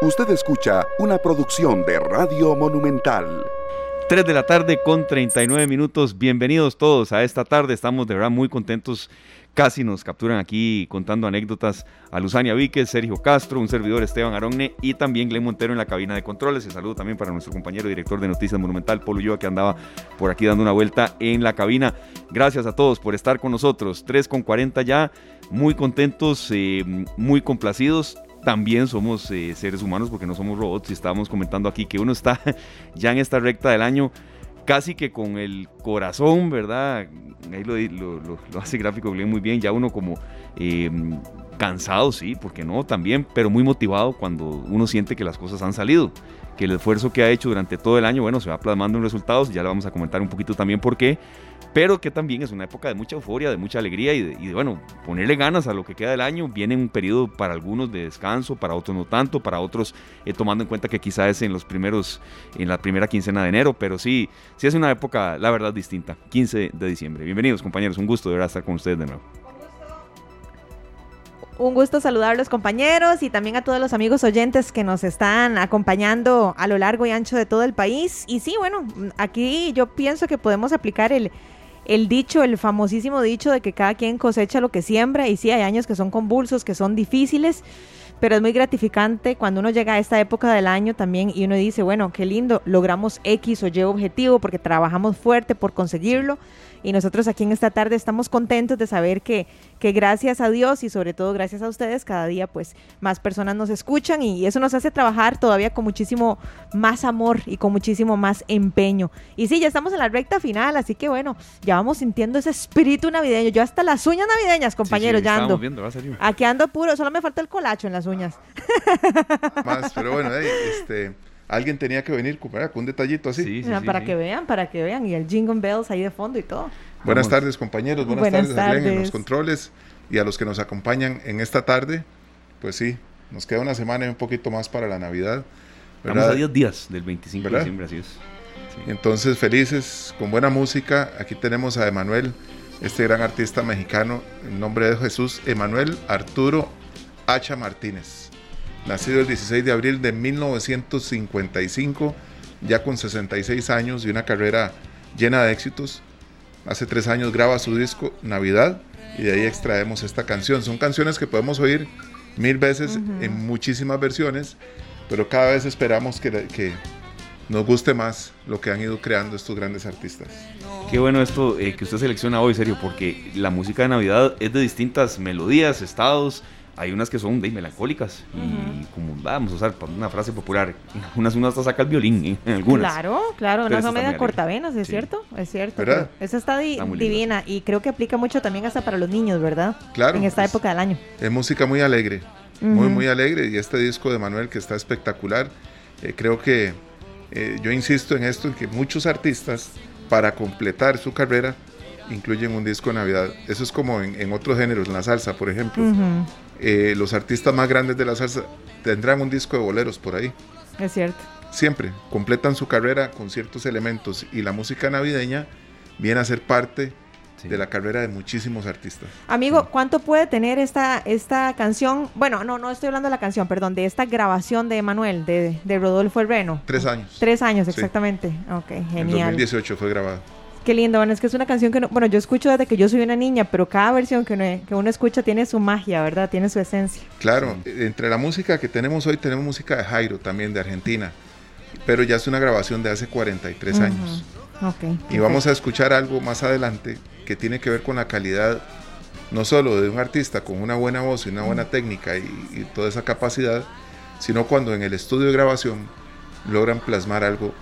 Usted escucha una producción de Radio Monumental. 3 de la tarde con 39 minutos. Bienvenidos todos a esta tarde. Estamos de verdad muy contentos. Casi nos capturan aquí contando anécdotas a Luzania Víquez, Sergio Castro, un servidor Esteban Aronne y también Glenn Montero en la cabina de controles. El saludo también para nuestro compañero director de Noticias Monumental, Polo Ulloa, que andaba por aquí dando una vuelta en la cabina. Gracias a todos por estar con nosotros. 3 con 40 ya. Muy contentos, eh, muy complacidos también somos eh, seres humanos porque no somos robots y estábamos comentando aquí que uno está ya en esta recta del año casi que con el corazón, ¿verdad? Ahí lo, lo, hace gráfico muy bien, ya uno como em, cansado, sí, porque no, también, pero muy motivado cuando uno siente que las cosas han salido, que el esfuerzo que ha hecho durante todo el año, bueno, se va plasmando en resultados, ya le vamos a comentar un poquito también por qué, pero que también es una época de mucha euforia, de mucha alegría y de, bueno, ponerle ganas a lo que queda del año. Viene un periodo para algunos de descanso, para otros no tanto, para otros eh, tomando en cuenta que quizás es en los primeros, en la primera quincena de enero, pero sí, sí es una época, la verdad, distinta. 15 de diciembre. Bienvenidos compañeros, un gusto de verdad estar con ustedes de nuevo. Un gusto saludar a los compañeros y también a todos los amigos oyentes que nos están acompañando a lo largo y ancho de todo el país. Y sí, bueno, aquí yo pienso que podemos aplicar el, el dicho, el famosísimo dicho de que cada quien cosecha lo que siembra y sí hay años que son convulsos, que son difíciles, pero es muy gratificante cuando uno llega a esta época del año también y uno dice, bueno, qué lindo, logramos X o Y objetivo porque trabajamos fuerte por conseguirlo y nosotros aquí en esta tarde estamos contentos de saber que, que gracias a Dios y sobre todo gracias a ustedes cada día pues más personas nos escuchan y eso nos hace trabajar todavía con muchísimo más amor y con muchísimo más empeño. Y sí, ya estamos en la recta final, así que bueno, ya vamos sintiendo ese espíritu navideño. Yo hasta las uñas navideñas, compañeros, ya ando. Aquí ando puro, solo me falta el colacho en las uñas. Más, pero bueno, este alguien tenía que venir con un detallito así. para que vean, para que vean. Y el Jingle Bells ahí de fondo y todo. Buenas tardes, compañeros. Buenas, tardes, a en los controles y a los que nos acompañan en esta tarde. Pues sí, nos queda una semana y un poquito más para la Navidad. Estamos a 10 días del 25 de diciembre, así es. Entonces, felices, con buena música. Aquí tenemos a Emanuel, este gran artista mexicano, en nombre de Jesús, Emanuel Arturo Hacha Martínez nacido el 16 de abril de 1955, ya con 66 años y una carrera llena de éxitos. Hace tres años graba su disco Navidad y de ahí extraemos esta canción. Son canciones que podemos oír mil veces en muchísimas versiones, pero cada vez esperamos que, que, nos guste más lo que han ido creando estos grandes artistas. Qué bueno esto eh, que usted selecciona hoy, serio, porque la música de Navidad es de distintas melodías, estados, hay unas que son de melancólicas y como vamos a usar una frase popular, unas unas hasta saca el violín en algunas. Claro, claro, unas son media cortavenas, es cierto, es cierto. esa está, divina y creo que aplica mucho también hasta para los niños, ¿verdad? Claro. En esta época del año. Es música muy alegre, muy muy alegre y este disco de Manuel que está espectacular, eh, creo que eh, yo insisto en esto en que muchos artistas para completar su carrera incluyen un disco de Navidad. Eso es como en, otros géneros, en la salsa, por ejemplo. Eh, los artistas más grandes de la salsa tendrán un disco de boleros por ahí. Es cierto. Siempre completan su carrera con ciertos elementos y la música navideña viene a ser parte de la carrera de muchísimos artistas. Amigo, ¿cuánto puede tener esta, esta canción? Bueno, no, no estoy hablando de la canción, perdón, de esta grabación de Manuel, de, de Rodolfo Herreno. Tres años. Tres años, exactamente. Ok, genial. En 2018 fue grabado. Qué lindo, bueno, es que es una canción que, bueno, yo escucho desde que yo soy una niña, pero cada versión que uno, que uno escucha tiene su magia, ¿verdad? Tiene su esencia. Claro, entre la música que tenemos hoy, tenemos música de Jairo también, de Argentina, pero ya es una grabación de hace 43 años. Okay, y vamos a escuchar algo más adelante que tiene que ver con la calidad no solo de un artista con una buena voz y una buena técnica y, toda esa capacidad, sino cuando en el estudio de grabación logran plasmar algo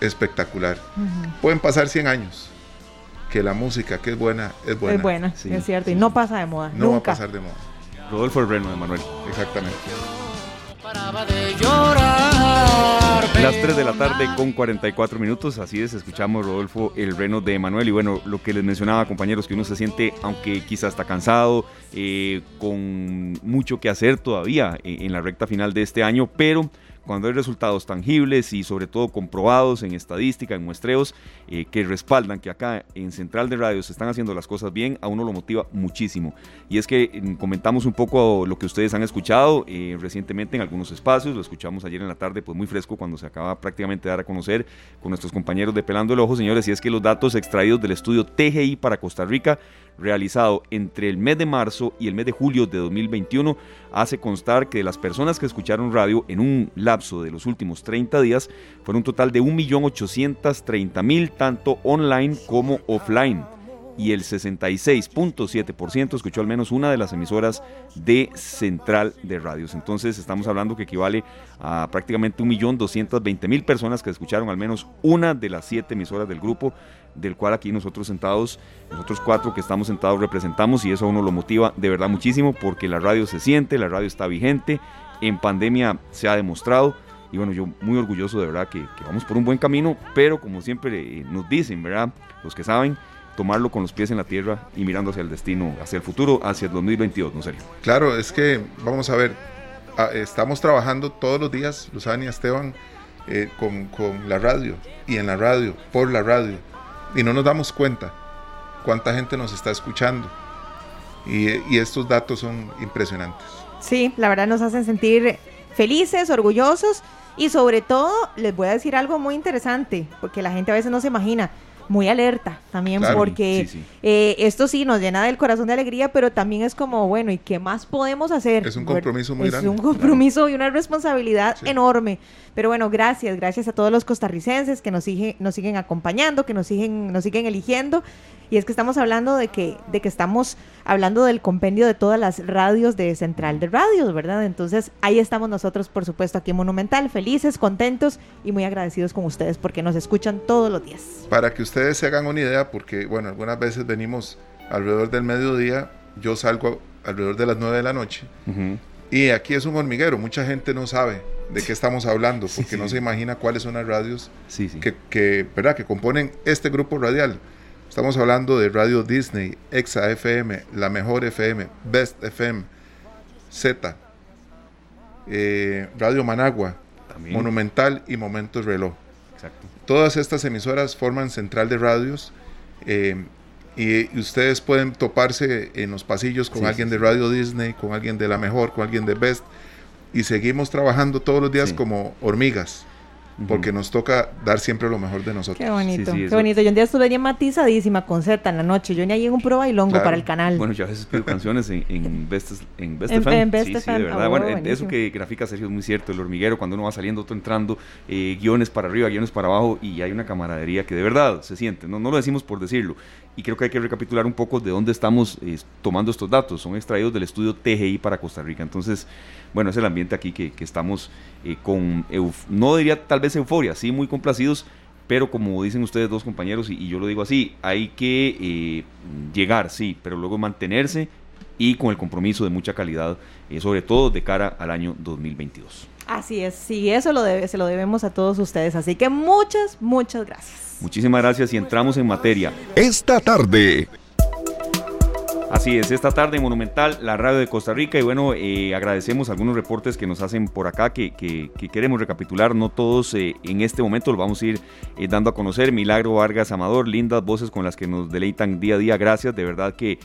espectacular. Pueden pasar 100 años, que la música que es buena es buena. Es buena, es cierto, y no pasa de moda. No va a pasar de moda. Rodolfo el Reno de Manuel. Exactamente. Las 3 de la tarde con 44 minutos, así es, escuchamos Rodolfo el Reno de Manuel y bueno, lo que les mencionaba compañeros, que uno se siente, aunque quizás está cansado, eh, con mucho que hacer todavía eh, en la recta final de este año, pero cuando hay resultados tangibles y sobre todo comprobados en estadística, en muestreos, eh, que respaldan que acá en Central de Radio se están haciendo las cosas bien, a uno lo motiva muchísimo. Y es que mm, comentamos un poco lo que ustedes han escuchado eh, recientemente en algunos espacios, lo escuchamos ayer en la tarde, pues muy fresco cuando se acaba prácticamente de dar a conocer con nuestros compañeros de Pelando el Ojo, señores, y es que los datos extraídos del estudio TGI para Costa Rica realizado entre el mes de marzo y el mes de julio de 2021 hace constar que de las personas que escucharon radio en un lapso de los últimos 30 días fueron un total de 1.830.000 tanto online como offline y el 66.7% escuchó al menos una de las emisoras de Central de Radios. Entonces estamos hablando que equivale a prácticamente 1.220.000 personas que escucharon al menos una de las siete emisoras del grupo del cual aquí nosotros sentados, nosotros cuatro que estamos sentados representamos y eso a uno lo motiva de verdad muchísimo porque la radio se siente, la radio está vigente, en pandemia se ha demostrado y bueno, yo muy orgulloso de verdad que, vamos por un buen camino, pero como siempre eh, nos dicen, ¿verdad? Los que saben, tomarlo con los pies en la tierra y mirando hacia el destino, hacia el futuro, hacia el 2022, ¿no serio? Claro, es que vamos a ver, ah, estamos trabajando todos los días, Luzania, Esteban, eh, con, con la radio y en la radio, por la radio y no nos damos cuenta cuánta gente nos está escuchando. Y, estos datos son impresionantes. Sí, la verdad nos hacen sentir felices, orgullosos y sobre todo les voy a decir algo muy interesante, porque la gente a veces no se imagina muy alerta también porque eh, esto sí nos llena del corazón de alegría, pero también es como, bueno, ¿y qué más podemos hacer? Es un compromiso muy grande. Es un compromiso y una responsabilidad enorme. Pero bueno, gracias, gracias a todos los costarricenses que nos, nos siguen acompañando, que nos siguen, nos siguen eligiendo y es que estamos hablando de que, de que estamos hablando del compendio de todas las radios de Central de Radios, ¿verdad? Entonces ahí estamos nosotros, por supuesto, aquí en Monumental, felices, contentos y muy agradecidos con ustedes porque nos escuchan todos los días. Para que ustedes se hagan una idea, porque bueno, algunas veces venimos alrededor del mediodía, yo salgo alrededor de las 9 de la noche. Y aquí es un hormiguero, mucha gente no sabe de qué estamos hablando, porque no se imagina cuáles son las radios que, que, ¿verdad? que componen este grupo radial. Estamos hablando de Radio Disney, Exa FM, La Mejor FM, Best FM, Z, eh, Radio Managua, Monumental y Momentos Reloj. Todas estas emisoras forman central de radios eh, y, ustedes pueden toparse en los pasillos con alguien de Radio Disney, con alguien de La Mejor, con alguien de Best y seguimos trabajando todos los días como hormigas porque nos toca dar siempre lo mejor de nosotros. Qué bonito, qué bonito. Yo un día estuve bien matizadísima con Z en la noche. Yo ni ahí en un prueba y longo para el canal. Bueno, yo a veces pido canciones en, en Best, en Best FM. sí, sí, de verdad. bueno, eso que grafica Sergio es muy cierto. El hormiguero, cuando uno va saliendo, otro entrando, eh, guiones para arriba, guiones para abajo, y hay una camaradería que de verdad se siente. No, no lo decimos por decirlo. Y creo que hay que recapitular un poco de dónde estamos eh, tomando estos datos. Son extraídos del estudio TGI para Costa Rica. Entonces, bueno, es el ambiente aquí que, que estamos eh, con, no diría tal vez euforia, sí, muy complacidos, pero como dicen ustedes dos compañeros, y, yo lo digo así, hay que eh, llegar, sí, pero luego mantenerse y con el compromiso de mucha calidad, sobre todo de cara al año 2022. Así es, sí, eso lo debe, se lo debemos a todos ustedes, así que muchas, muchas gracias. Muchísimas gracias y entramos en materia. Esta tarde Así es, esta tarde en Monumental, la radio de Costa Rica, y bueno, eh, agradecemos algunos reportes que nos hacen por acá que, queremos recapitular, no todos eh, en este momento los vamos a ir eh, dando a conocer. Milagro Vargas Amador, lindas voces con las que nos deleitan día a día, gracias, de verdad que,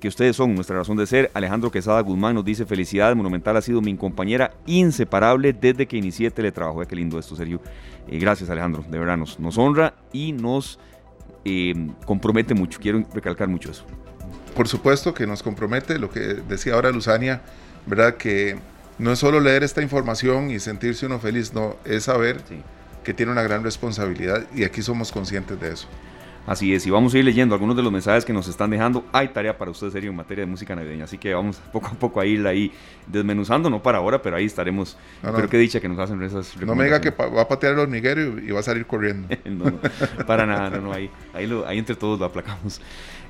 que ustedes son nuestra razón de ser. Alejandro Quesada Guzmán nos dice, felicidades, Monumental ha sido mi compañera inseparable desde que inicié teletrabajo. Qué lindo esto, Sergio. gracias Alejandro, de verdad nos, nos honra y nos compromete mucho, quiero recalcar mucho eso por supuesto que nos compromete lo que decía ahora Luzania, ¿verdad? Que no es solo leer esta información y sentirse uno feliz, no, es saber que tiene una gran responsabilidad y aquí somos conscientes de eso. Así es, y vamos a ir leyendo algunos de los mensajes que nos están dejando. Hay tarea para ustedes, serio, en materia de música navideña, así que vamos poco a poco a ir ahí desmenuzando, no para ahora, pero ahí estaremos. pero qué dicha que nos hacen esas No me diga que va a patear el hormiguero y va a salir corriendo. no, para nada, no, no, ahí, ahí, ahí entre todos lo aplacamos.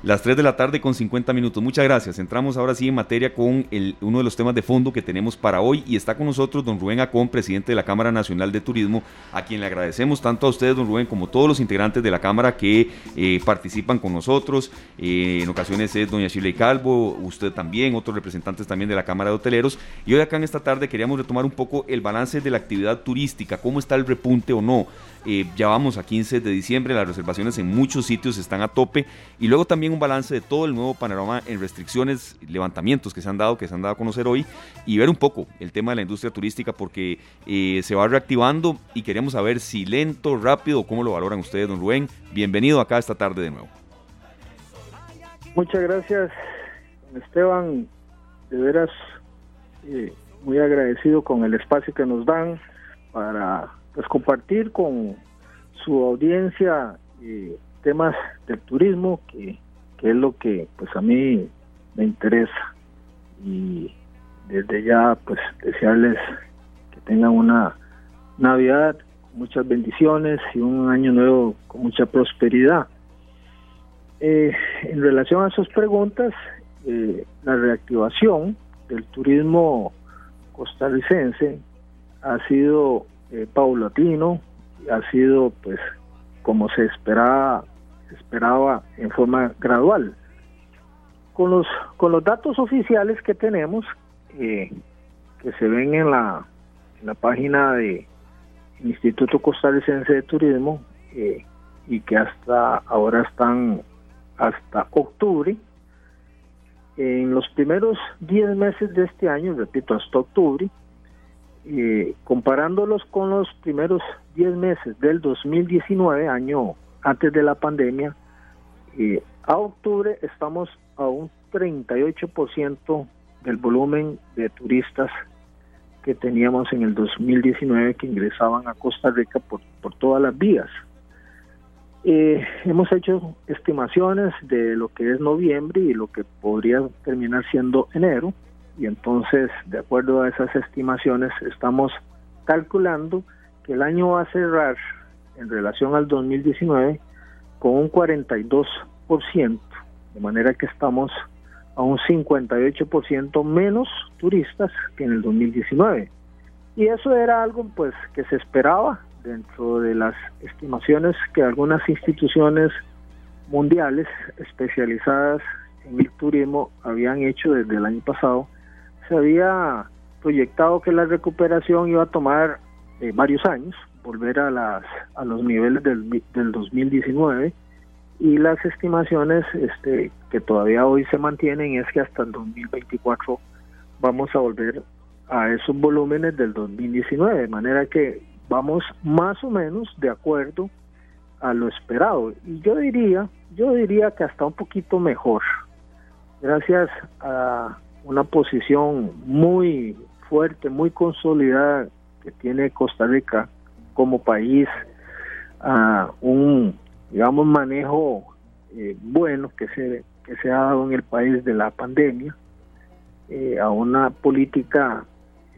Las 3 de la tarde con 50 minutos. Muchas gracias. Entramos ahora sí en materia con el, uno de los temas de fondo que tenemos para hoy y está con nosotros don Rubén Acón, presidente de la Cámara Nacional de Turismo, a quien le agradecemos tanto a ustedes, don Rubén, como todos los integrantes de la Cámara que eh, participan con nosotros. Eh, en ocasiones es doña Shirley Calvo, usted también, otros representantes también de la Cámara de Hoteleros. Y hoy acá en esta tarde queríamos retomar un poco el balance de la actividad turística, cómo está el repunte o no. Eh, ya vamos a 15 de diciembre, las reservaciones en muchos sitios están a tope y luego también un balance de todo el nuevo panorama en restricciones, levantamientos que se han dado, que se han dado a conocer hoy y ver un poco el tema de la industria turística porque se va reactivando y queremos saber si lento, rápido, cómo lo valoran ustedes, don Rubén. Bienvenido esta tarde de nuevo. Muchas gracias, Esteban. De veras, eh, muy agradecido con el espacio que nos dan para pues compartir con su audiencia eh, temas del turismo que, es lo que pues a mí me interesa y desde ya pues desearles que tengan una Navidad muchas bendiciones y un año nuevo con mucha prosperidad. Eh, en relación a sus preguntas, eh, la reactivación del turismo costarricense ha sido eh, paulatino, ha sido pues como se esperaba, esperaba en forma gradual. Con los, con los datos oficiales que tenemos, eh, que se ven en la, en la página de Instituto Costarricense de Turismo, eh, y que hasta ahora están hasta octubre, en los primeros 10 meses de este año, repito, hasta octubre, eh, comparándolos con los primeros 10 meses del 2019, año antes de la pandemia, eh, a octubre estamos a un 38% del volumen de turistas que teníamos en el 2019 que ingresaban a Costa Rica por, por todas las vías. Eh, hemos hecho estimaciones de lo que es noviembre y lo que podría terminar siendo enero y entonces, de acuerdo a esas estimaciones, estamos calculando que el año va a cerrar en relación al 2019 con un 42%, de manera que estamos a un 58% menos turistas que en el 2019. Y eso era algo pues que se esperaba dentro de las estimaciones que algunas instituciones mundiales especializadas en el turismo habían hecho desde el año pasado se había proyectado que la recuperación iba a tomar eh, varios años, volver a, las, a los niveles del, del 2019 y las estimaciones este, que todavía hoy se mantienen es que hasta el 2024 vamos a volver a esos volúmenes del 2019, de manera que vamos más o menos de acuerdo a lo esperado. Y yo diría, yo diría que hasta un poquito mejor, gracias a una posición muy fuerte, muy consolidada que tiene Costa Rica como país, a un, digamos, manejo eh, bueno que se, que se ha dado en el país de la pandemia, eh, a una política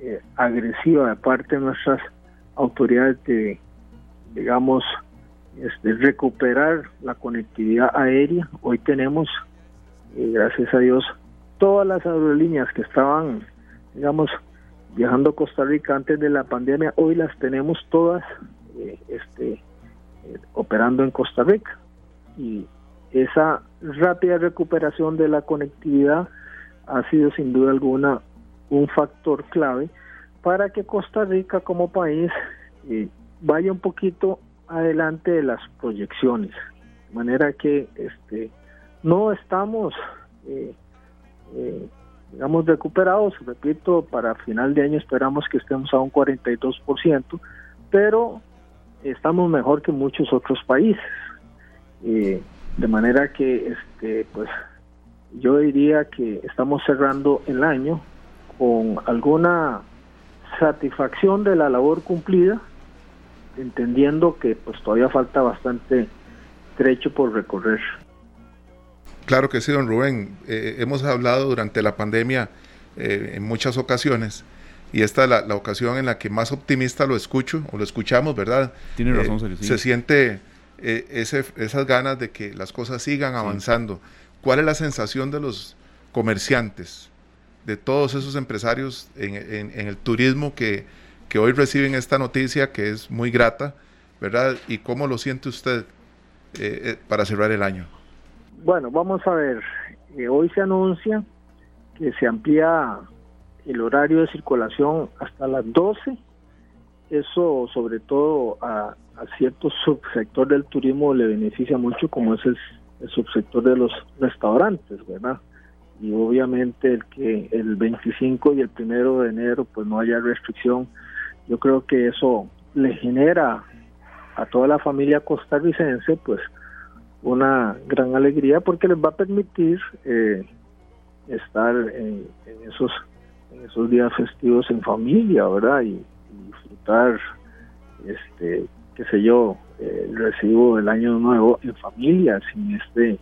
eh, agresiva de parte de nuestras autoridades de, digamos, este, recuperar la conectividad aérea. Hoy tenemos, gracias a Dios, todas las aerolíneas que estaban, digamos, viajando a Costa Rica antes de la pandemia, hoy las tenemos todas este, eh, operando en Costa Rica. Y esa rápida recuperación de la conectividad ha sido sin duda alguna un factor clave para que Costa Rica como país eh, vaya un poquito adelante de las proyecciones. De manera que este, no estamos eh, eh, digamos, recuperados. Repito, para final de año esperamos que estemos a un 42%, pero estamos mejor que muchos otros países. Eh, de manera que, este, pues, yo diría que estamos cerrando el año con alguna satisfacción de la labor cumplida, entendiendo que pues todavía falta bastante trecho por recorrer. Claro que sí, don Rubén. Eh, hemos hablado durante la pandemia eh, en muchas ocasiones y esta es la, ocasión en la que más optimista lo escucho o lo escuchamos, ¿verdad? Tiene eh, razón, Se siente ese, esas ganas de que las cosas sigan avanzando. ¿Cuál es la sensación de los comerciantes, de todos esos empresarios en, el turismo que, que hoy reciben esta noticia que es muy grata, ¿verdad? ¿Y cómo lo siente usted? para cerrar el año? Bueno, vamos a ver. hoy se anuncia que se amplía el horario de circulación hasta las 12. Eso sobre todo a, cierto subsector del turismo le beneficia mucho como es el, subsector de los restaurantes, ¿verdad? Y obviamente el que el 25 y el primero de enero pues no haya restricción, yo creo que eso le genera a toda la familia costarricense pues una gran alegría porque les va a permitir eh, estar en, esos en esos días festivos en familia, ¿verdad? Y, disfrutar, este, qué sé yo, el recibo del año nuevo en familia, sin este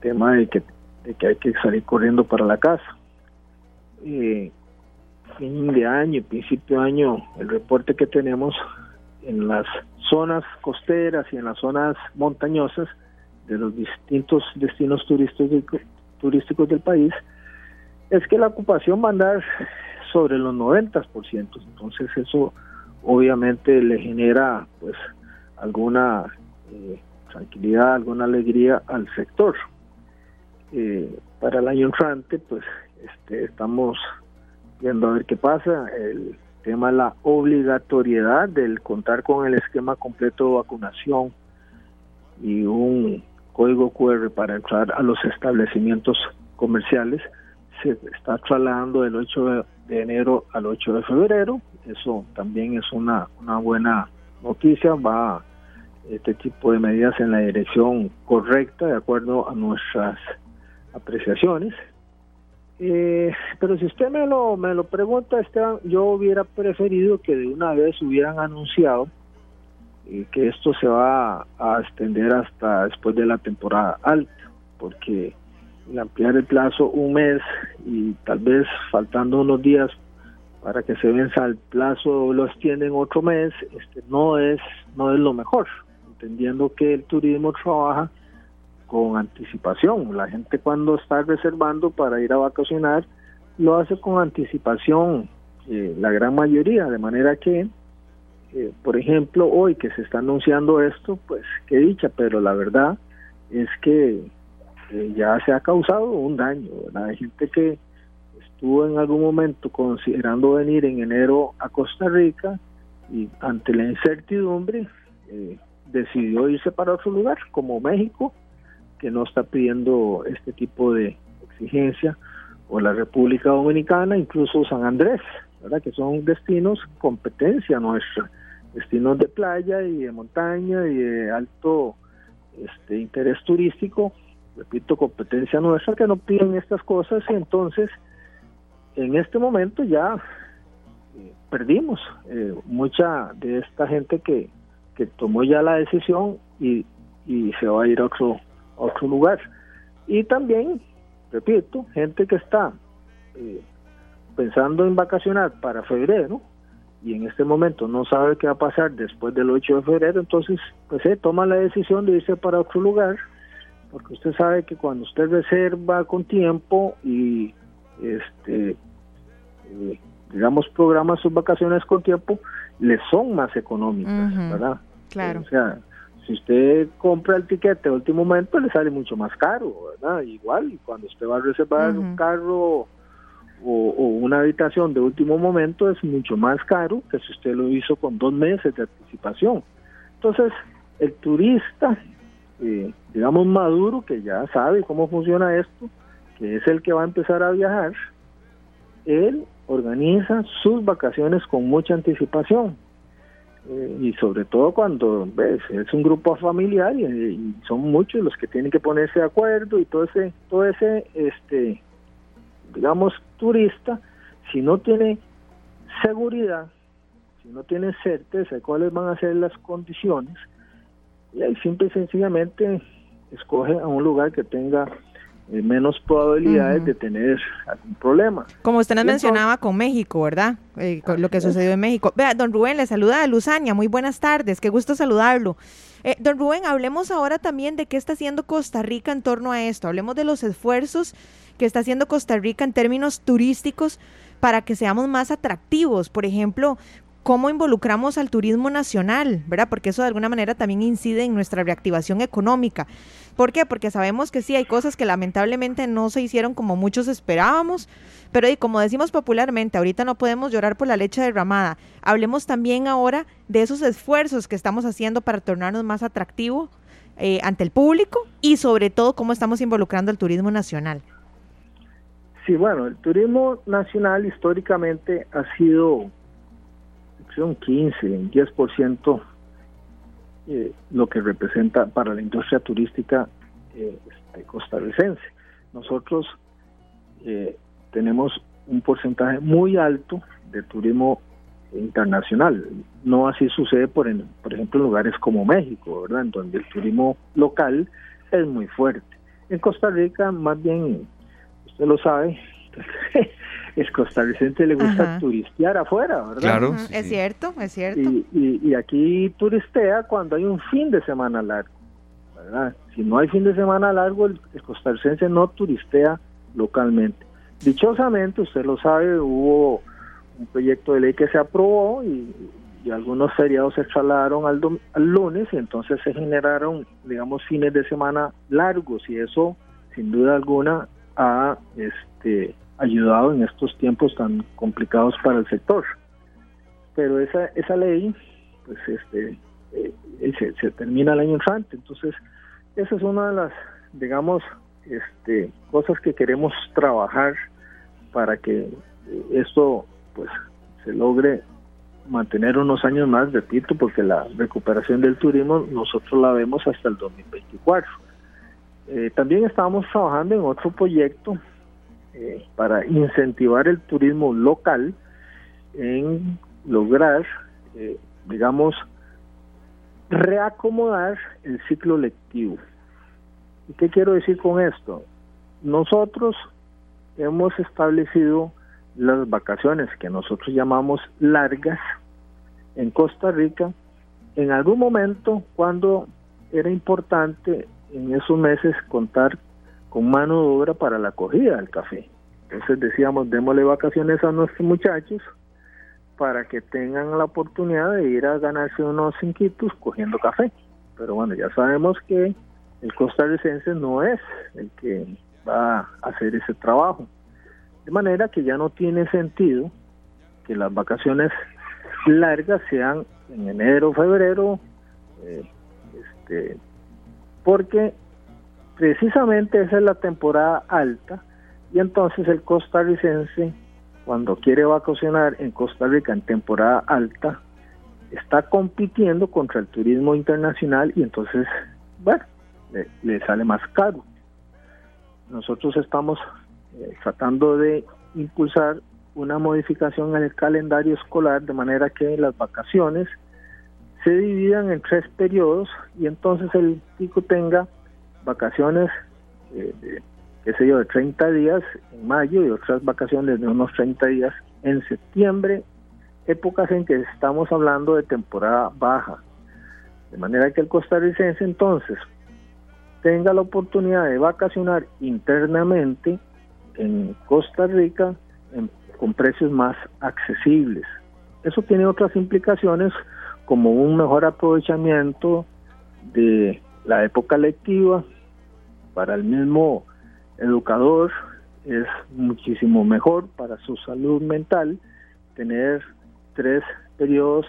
tema de que, de que hay que salir corriendo para la casa. Eh, fin de año, principio de año, el reporte que tenemos en las zonas costeras y en las zonas montañosas de los distintos destinos turísticos del país, es que la ocupación va a andar sobre los 90%, entonces eso obviamente le genera pues alguna eh, tranquilidad, alguna alegría al sector. Eh, para el año entrante pues este, estamos viendo a ver qué pasa, el tema de la obligatoriedad del contar con el esquema completo de vacunación y un código QR para entrar a los establecimientos comerciales se está trasladando del 8 de enero al 8 de febrero. Eso también es una, una buena noticia. Va este tipo de medidas en la dirección correcta, de acuerdo a nuestras apreciaciones. Eh, pero si usted me lo, me lo pregunta, Esteban, yo hubiera preferido que de una vez hubieran anunciado eh, que esto se va a extender hasta después de la temporada alta, porque ampliar el plazo un mes y tal vez faltando unos días para que se venza el plazo lo extienden otro mes, este, no es no es lo mejor, entendiendo que el turismo trabaja con anticipación. La gente cuando está reservando para ir a vacacionar lo hace con anticipación, eh, la gran mayoría, de manera que, eh, por ejemplo, hoy que se está anunciando esto, pues qué dicha, pero la verdad es que ya se ha causado un daño. Hay gente que estuvo en algún momento considerando venir en enero a Costa Rica y ante la incertidumbre eh, decidió irse para otro lugar, como México, que no está pidiendo este tipo de exigencia, o la República Dominicana, incluso San Andrés, ¿verdad? que son destinos competencia nuestra, destinos de playa y de montaña y de alto este interés turístico repito, competencia nuestra que no piden estas cosas y entonces en este momento ya eh, perdimos eh, mucha de esta gente que, que tomó ya la decisión y, y se va a ir a otro, otro lugar. Y también, repito, gente que está eh, pensando en vacacionar para febrero y en este momento no sabe qué va a pasar después del 8 de febrero, entonces pues toma la decisión de irse para otro lugar porque usted sabe que cuando usted reserva con tiempo y este eh, digamos programa sus vacaciones con tiempo le son más económicas verdad claro. O sea si usted compra el tiquete de último momento le sale mucho más caro verdad igual cuando usted va a reservar un carro o, o, una habitación de último momento es mucho más caro que si usted lo hizo con dos meses de anticipación. Entonces el turista eh, digamos, maduro, que ya sabe cómo funciona esto, que es el que va a empezar a viajar, él organiza sus vacaciones con mucha anticipación. Eh, y sobre todo cuando ves es un grupo familiar y, son muchos los que tienen que ponerse de acuerdo y todo ese todo ese este digamos turista si no tiene seguridad si no tiene certeza de cuáles van a ser las condiciones y ahí simple y sencillamente escoge a un lugar que tenga eh, menos probabilidades de tener algún problema. Como usted nos mencionaba con México, ¿verdad? Eh, con lo que sucedió en México. Vea, don Rubén, le saluda a Luzania, muy buenas tardes, qué gusto saludarlo. Eh, don Rubén, hablemos ahora también de qué está haciendo Costa Rica en torno a esto. Hablemos de los esfuerzos que está haciendo Costa Rica en términos turísticos para que seamos más atractivos. Por ejemplo, cómo involucramos al turismo nacional, ¿verdad? Porque eso de alguna manera también incide en nuestra reactivación económica. ¿Por qué? Porque sabemos que sí, hay cosas que lamentablemente no se hicieron como muchos esperábamos, pero y como decimos popularmente, ahorita no podemos llorar por la leche derramada. Hablemos también ahora de esos esfuerzos que estamos haciendo para tornarnos más atractivo eh, ante el público y sobre todo cómo estamos involucrando al turismo nacional. Sí, bueno, el turismo nacional históricamente ha sido un 15, un 10% eh, lo que representa para la industria turística eh, este, costarricense. Nosotros eh, tenemos un porcentaje muy alto de turismo internacional. No así sucede, por, por ejemplo, en lugares como México, ¿verdad? En donde el turismo local es muy fuerte. En Costa Rica, más bien, usted lo sabe, es costarricense le gusta turistear afuera, ¿verdad? Claro. Es cierto, es cierto. Y, aquí turistea cuando hay un fin de semana largo, ¿verdad? Si no hay fin de semana largo, el, costarricense no turistea localmente. Dichosamente, usted lo sabe, hubo un proyecto de ley que se aprobó y, algunos feriados se trasladaron al, al lunes y entonces se generaron, digamos, fines de semana largos y eso, sin duda alguna, ha este, ayudado en estos tiempos tan complicados para el sector. Pero esa, esa ley, pues este, eh, se, termina el año entrante. Entonces, esa es una de las, digamos, este, cosas que queremos trabajar para que esto, pues, se logre mantener unos años más, repito, porque la recuperación del turismo nosotros la vemos hasta el 2024. Eh, también estábamos trabajando en otro proyecto eh, para incentivar el turismo local en lograr, eh, digamos, reacomodar el ciclo lectivo. ¿Y qué quiero decir con esto? Nosotros hemos establecido las vacaciones que nosotros llamamos largas en Costa Rica en algún momento cuando era importante en esos meses contar con mano de obra para la acogida del café. Entonces decíamos, démosle vacaciones a nuestros muchachos para que tengan la oportunidad de ir a ganarse unos cinquitos cogiendo café. Pero bueno, ya sabemos que el costarricense no es el que va a hacer ese trabajo. De manera que ya no tiene sentido que las vacaciones largas sean en enero, febrero, eh, este, porque precisamente esa es la temporada alta y entonces el costarricense cuando quiere vacacionar en Costa Rica en temporada alta está compitiendo contra el turismo internacional y entonces bueno le, sale más caro. Nosotros estamos eh, tratando de impulsar una modificación en el calendario escolar de manera que las vacaciones se dividan en tres periodos y entonces el pico tenga vacaciones, eh, de, qué sé yo, de 30 días en mayo y otras vacaciones de unos 30 días en septiembre, épocas en que estamos hablando de temporada baja. De manera que el costarricense entonces tenga la oportunidad de vacacionar internamente en Costa Rica con precios más accesibles. Eso tiene otras implicaciones como un mejor aprovechamiento de la época lectiva, para el mismo educador es muchísimo mejor para su salud mental tener tres periodos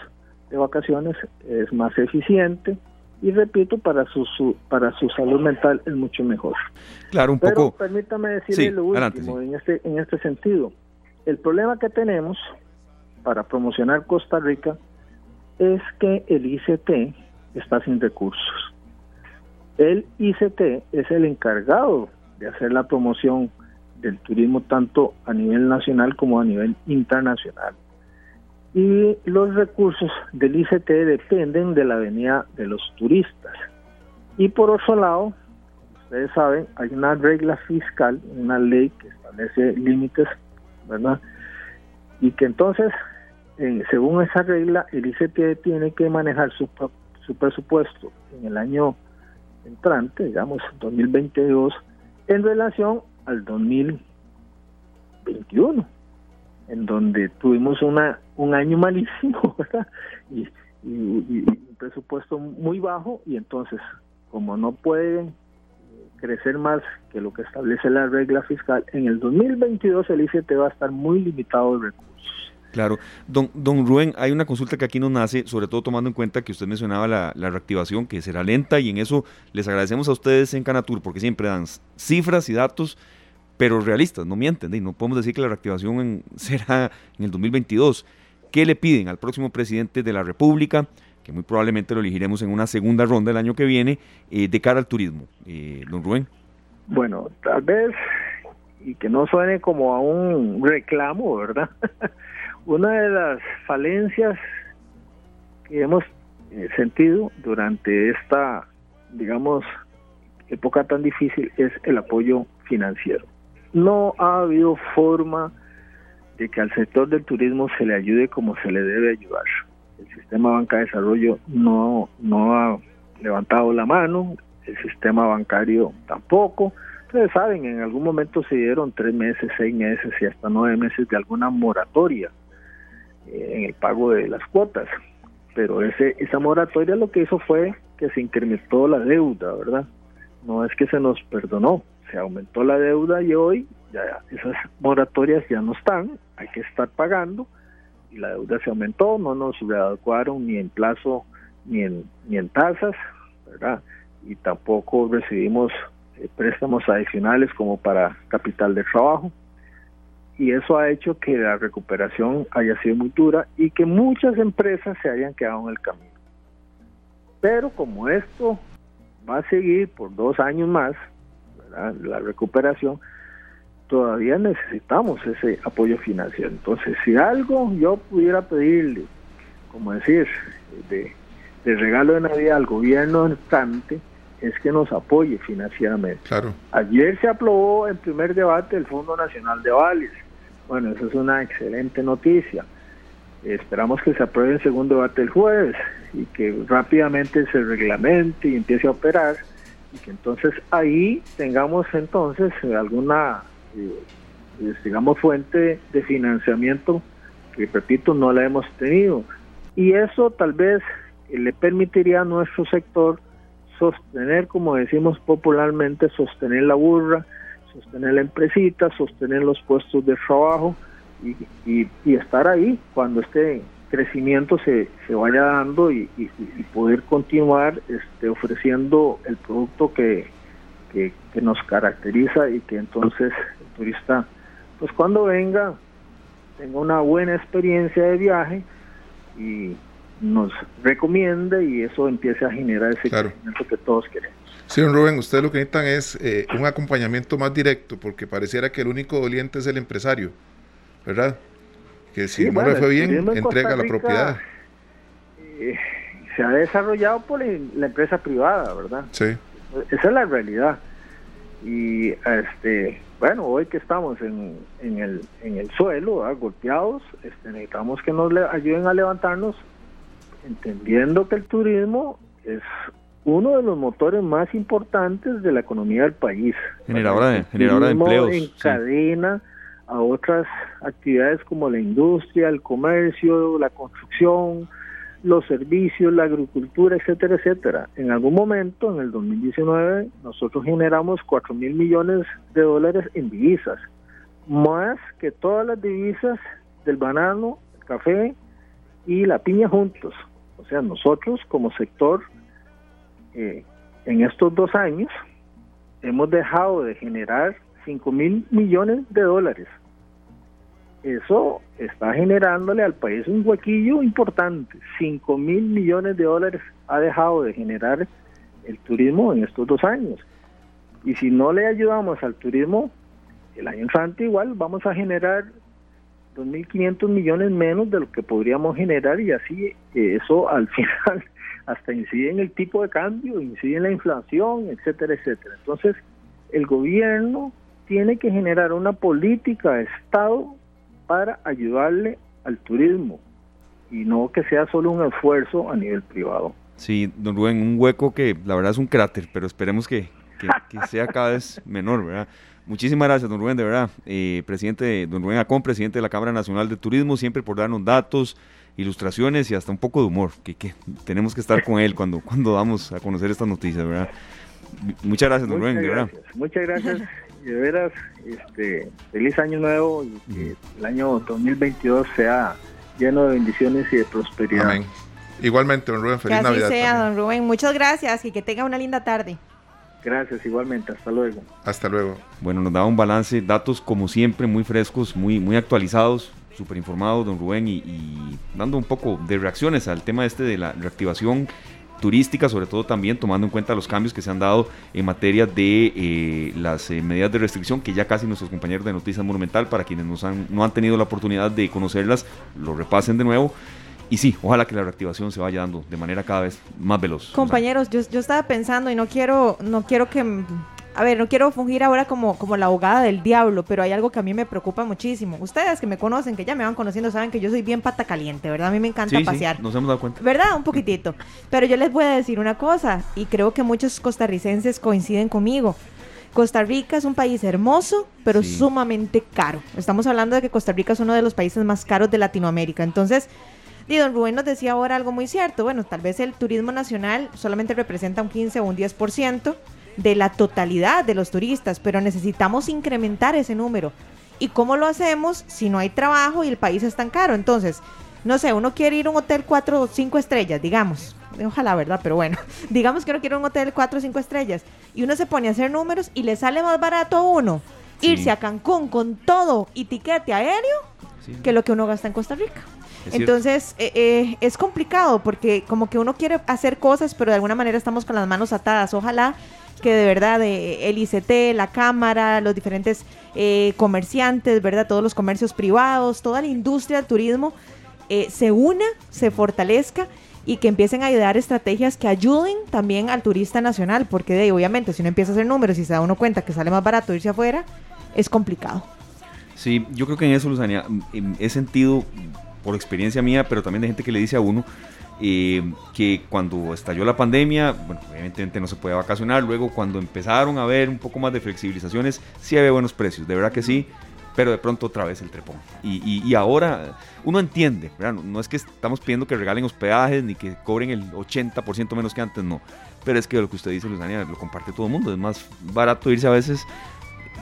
de vacaciones es más eficiente y repito para su, para su salud mental es mucho mejor. Claro, un Pero poco. Permítame decirle lo último en este en este sentido. El problema que tenemos para promocionar Costa Rica es que el ICT está sin recursos. El ICT es el encargado de hacer la promoción del turismo tanto a nivel nacional como a nivel internacional. Y los recursos del ICT dependen de la venida de los turistas. Y por otro lado, ustedes saben, hay una regla fiscal, una ley que establece límites, ¿verdad? Y que entonces, según esa regla, el ICT tiene que manejar su, su presupuesto en el año entrante, digamos 2022, en relación al 2021. en donde tuvimos una un año malísimo, ¿verdad? Y, y, un presupuesto muy bajo y entonces como no pueden crecer más que lo que establece la regla fiscal, en el 2022 el ICT va a estar muy limitado de recursos. Claro. Don, don Rubén, hay una consulta que aquí nos nace, sobre todo tomando en cuenta que usted mencionaba la, reactivación, que será lenta, y en eso les agradecemos a ustedes en Canatur, porque siempre dan cifras y datos, pero realistas, no mienten, y no podemos decir que la reactivación será en el 2022. ¿Qué le piden al próximo presidente de la República? que muy probablemente lo elegiremos en una segunda ronda el año que viene, eh, de cara al turismo. Eh, don Rubén. Bueno, tal vez, y que no suene como a un reclamo, ¿verdad? una de las falencias que hemos eh, sentido durante esta, digamos, época tan difícil es el apoyo financiero. No ha habido forma de que al sector del turismo se le ayude como se le debe ayudar el sistema banca de desarrollo no, no ha levantado la mano, el sistema bancario tampoco. Ustedes saben, en algún momento se dieron tres meses, seis meses y hasta nueve meses de alguna moratoria en el pago de las cuotas. Pero ese, esa moratoria lo que hizo fue que se incrementó la deuda, ¿verdad? No es que se nos perdonó, se aumentó la deuda y hoy ya esas moratorias ya no están, hay que estar pagando y la deuda se aumentó, no nos readecuaron ni en plazo ni en, ni en tasas, ¿verdad? Y tampoco recibimos eh, préstamos adicionales como para capital de trabajo. Y eso ha hecho que la recuperación haya sido muy dura y que muchas empresas se hayan quedado en el camino. Pero como esto va a seguir por dos años más, ¿verdad? la recuperación, todavía necesitamos ese apoyo financiero. Entonces, si algo yo pudiera pedirle, como decir, de, regalo de Navidad al gobierno entrante, es que nos apoye financieramente. Claro. Ayer se aprobó el primer debate del Fondo Nacional de Vales. Bueno, eso es una excelente noticia. Esperamos que se apruebe el segundo debate el jueves y que rápidamente se reglamente y empiece a operar y que entonces ahí tengamos entonces alguna eh, digamos, fuente de financiamiento que, repito, no la hemos tenido. Y eso tal vez le permitiría a nuestro sector sostener, como decimos popularmente, sostener la burra, sostener la empresita, sostener los puestos de trabajo y, y, estar ahí cuando este crecimiento se, se vaya dando y, y, poder continuar este, ofreciendo el producto que, que, nos caracteriza y que entonces el turista, pues cuando venga, tenga una buena experiencia de viaje y nos recomiende y eso empiece a generar ese crecimiento que todos queremos. Sí, don Rubén, ustedes lo que necesitan es eh, un acompañamiento más directo, porque pareciera que el único doliente es el empresario, ¿verdad? Que si no le fue bien, entrega la propiedad. Eh, se ha desarrollado por la empresa privada, ¿verdad? Sí. Esa es la realidad. Y este, bueno, hoy que estamos en, en, el, en el suelo, golpeados, este, necesitamos que nos le ayuden a levantarnos, entendiendo que el turismo es uno de los motores más importantes de la economía del país. Generadora de, generadora de empleos. Encadena a otras actividades como la industria, el comercio, la construcción, los servicios, la agricultura, etcétera, etcétera. En algún momento, en el 2019, nosotros generamos 4 mil millones de dólares en divisas, más que todas las divisas del banano, el café y la piña juntos. O sea, nosotros como sector, eh, en estos dos años, hemos dejado de generar 5 mil millones de dólares eso está generándole al país un huequillo importante. 5 mil millones de dólares ha dejado de generar el turismo en estos dos años. Y si no le ayudamos al turismo, el año entrante igual vamos a generar 2.500 millones menos de lo que podríamos generar y así eh, eso al final hasta incide en el tipo de cambio, incide en la inflación, etcétera, etcétera. Entonces, el gobierno tiene que generar una política de Estado para ayudarle al turismo y no que sea solo un esfuerzo a nivel privado. Sí, don Rubén, un hueco que la verdad es un cráter, pero esperemos que, sea cada vez menor, ¿verdad? Muchísimas gracias, don Rubén, de verdad. Eh, presidente, don Rubén Acón, presidente de la Cámara Nacional de Turismo, siempre por darnos datos, ilustraciones y hasta un poco de humor, que, tenemos que estar con él cuando, cuando damos a conocer estas noticias, ¿verdad? Muchas gracias, don Rubén, de verdad. Muchas gracias. de veras, este, feliz año nuevo y que el año 2022 sea lleno de bendiciones y de prosperidad. Amén. Igualmente, don Rubén, feliz que así Navidad. sea, don Rubén. Muchas gracias y que tenga una linda tarde. Gracias, igualmente. Hasta luego. Hasta luego. Bueno, nos daba un balance, datos como siempre, muy frescos, muy, muy actualizados, súper informados, don Rubén, y, dando un poco de reacciones al tema este de la reactivación turística, sobre todo también tomando en cuenta los cambios que se han dado en materia de eh, las eh, medidas de restricción, que ya casi nuestros compañeros de Noticias Monumental, para quienes nos han, no han tenido la oportunidad de conocerlas, lo repasen de nuevo. Y sí, ojalá que la reactivación se vaya dando de manera cada vez más veloz. Compañeros, yo, yo estaba pensando y no quiero, no quiero que a ver, no quiero fungir ahora como, como la abogada del diablo, pero hay algo que a mí me preocupa muchísimo. Ustedes que me conocen, que ya me van conociendo, saben que yo soy bien pata caliente, ¿verdad? A mí me encanta pasear. Sí, nos hemos dado cuenta. ¿Verdad? Un poquitito. Pero yo les voy a decir una cosa, y creo que muchos costarricenses coinciden conmigo. Costa Rica es un país hermoso, pero sumamente caro. Estamos hablando de que Costa Rica es uno de los países más caros de Latinoamérica. Entonces, y don Rubén nos decía ahora algo muy cierto. Bueno, tal vez el turismo nacional solamente representa un 15 o un 10% de la totalidad de los turistas, pero necesitamos incrementar ese número. ¿Y cómo lo hacemos si no hay trabajo y el país es tan caro? Entonces, no sé, uno quiere ir a un hotel 4 o 5 estrellas, digamos. Ojalá, ¿verdad? Pero bueno, digamos que uno quiere un hotel 4 o 5 estrellas. Y uno se pone a hacer números y le sale más barato a uno irse a Cancún con todo y tiquete aéreo que lo que uno gasta en Costa Rica. Entonces, eh, eh, es complicado porque como que uno quiere hacer cosas, pero de alguna manera estamos con las manos atadas. Ojalá que de verdad eh, el ICT, la Cámara, los diferentes comerciantes, ¿verdad? Todos los comercios privados, toda la industria del turismo se una, se fortalezca y que empiecen a idear estrategias que ayuden también al turista nacional, porque de, obviamente si uno empieza a hacer números y se da uno cuenta que sale más barato irse afuera, es complicado. Sí, yo creo que en eso, Luzania, he sentido por experiencia mía, pero también de gente que le dice a uno eh, que cuando estalló la pandemia, bueno, evidentemente no se puede vacacionar, luego cuando empezaron a haber un poco más de flexibilizaciones, sí había buenos precios, de verdad que sí, pero de pronto otra vez el trepón. Y, y, ahora uno entiende, ¿verdad? No, es que estamos pidiendo que regalen hospedajes ni que cobren el 80% menos que antes, no. Pero es que lo que usted dice, Luzania, lo comparte todo el mundo. Es más barato irse a veces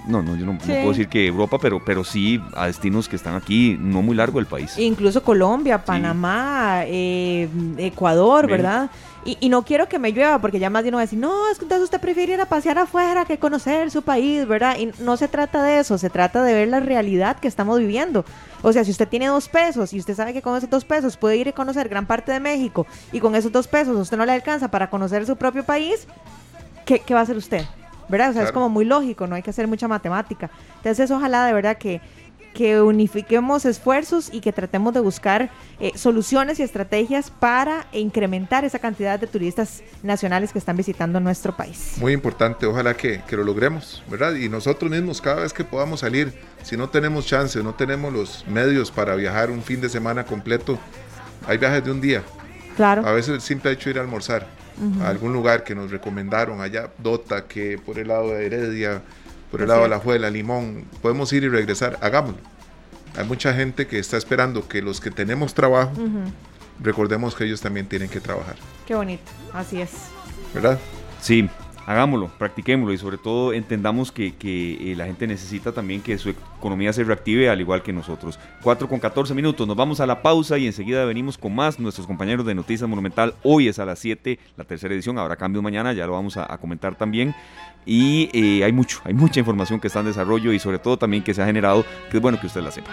no, no, yo no, puedo decir que Europa, pero, pero sí a destinos que están aquí, no muy largo el país. Incluso Colombia, Panamá, eh, Ecuador, ¿verdad? Y, no quiero que me llueva, porque ya más de uno va a decir, no, es que entonces usted prefiere ir a pasear afuera que conocer su país, ¿verdad? Y no se trata de eso, se trata de ver la realidad que estamos viviendo. O sea, si usted tiene dos pesos y usted sabe que con esos dos pesos puede ir a conocer gran parte de México y con esos dos pesos usted no le alcanza para conocer su propio país, ¿qué, qué va a hacer usted? ¿Verdad? O sea, es como muy lógico, no hay que hacer mucha matemática. Entonces, ojalá de verdad que, que unifiquemos esfuerzos y que tratemos de buscar eh, soluciones y estrategias para incrementar esa cantidad de turistas nacionales que están visitando nuestro país. Muy importante, ojalá que, que, lo logremos, ¿verdad? Y nosotros mismos, cada vez que podamos salir, si no tenemos chance, no tenemos los medios para viajar un fin de semana completo, hay viajes de un día. Claro. A veces el simple hecho de ir a almorzar a algún lugar que nos recomendaron allá, Dota, que por el lado de Heredia, por el lado de la Juela, Limón, podemos ir y regresar, hagámoslo. Hay mucha gente que está esperando que los que tenemos trabajo, recordemos que ellos también tienen que trabajar. Qué bonito, así es. ¿Verdad? Sí, hagámoslo, practiquémoslo y sobre todo entendamos que, que eh, la gente necesita también que su economía se reactive al igual que nosotros. 4 con 14 minutos, nos vamos a la pausa y enseguida venimos con más. Nuestros compañeros de Noticias Monumental, hoy es a las 7, la tercera edición, habrá cambio mañana, ya lo vamos a, comentar también. Y eh, hay mucho, hay mucha información que está en desarrollo y sobre todo también que se ha generado, que es bueno que usted la sepa.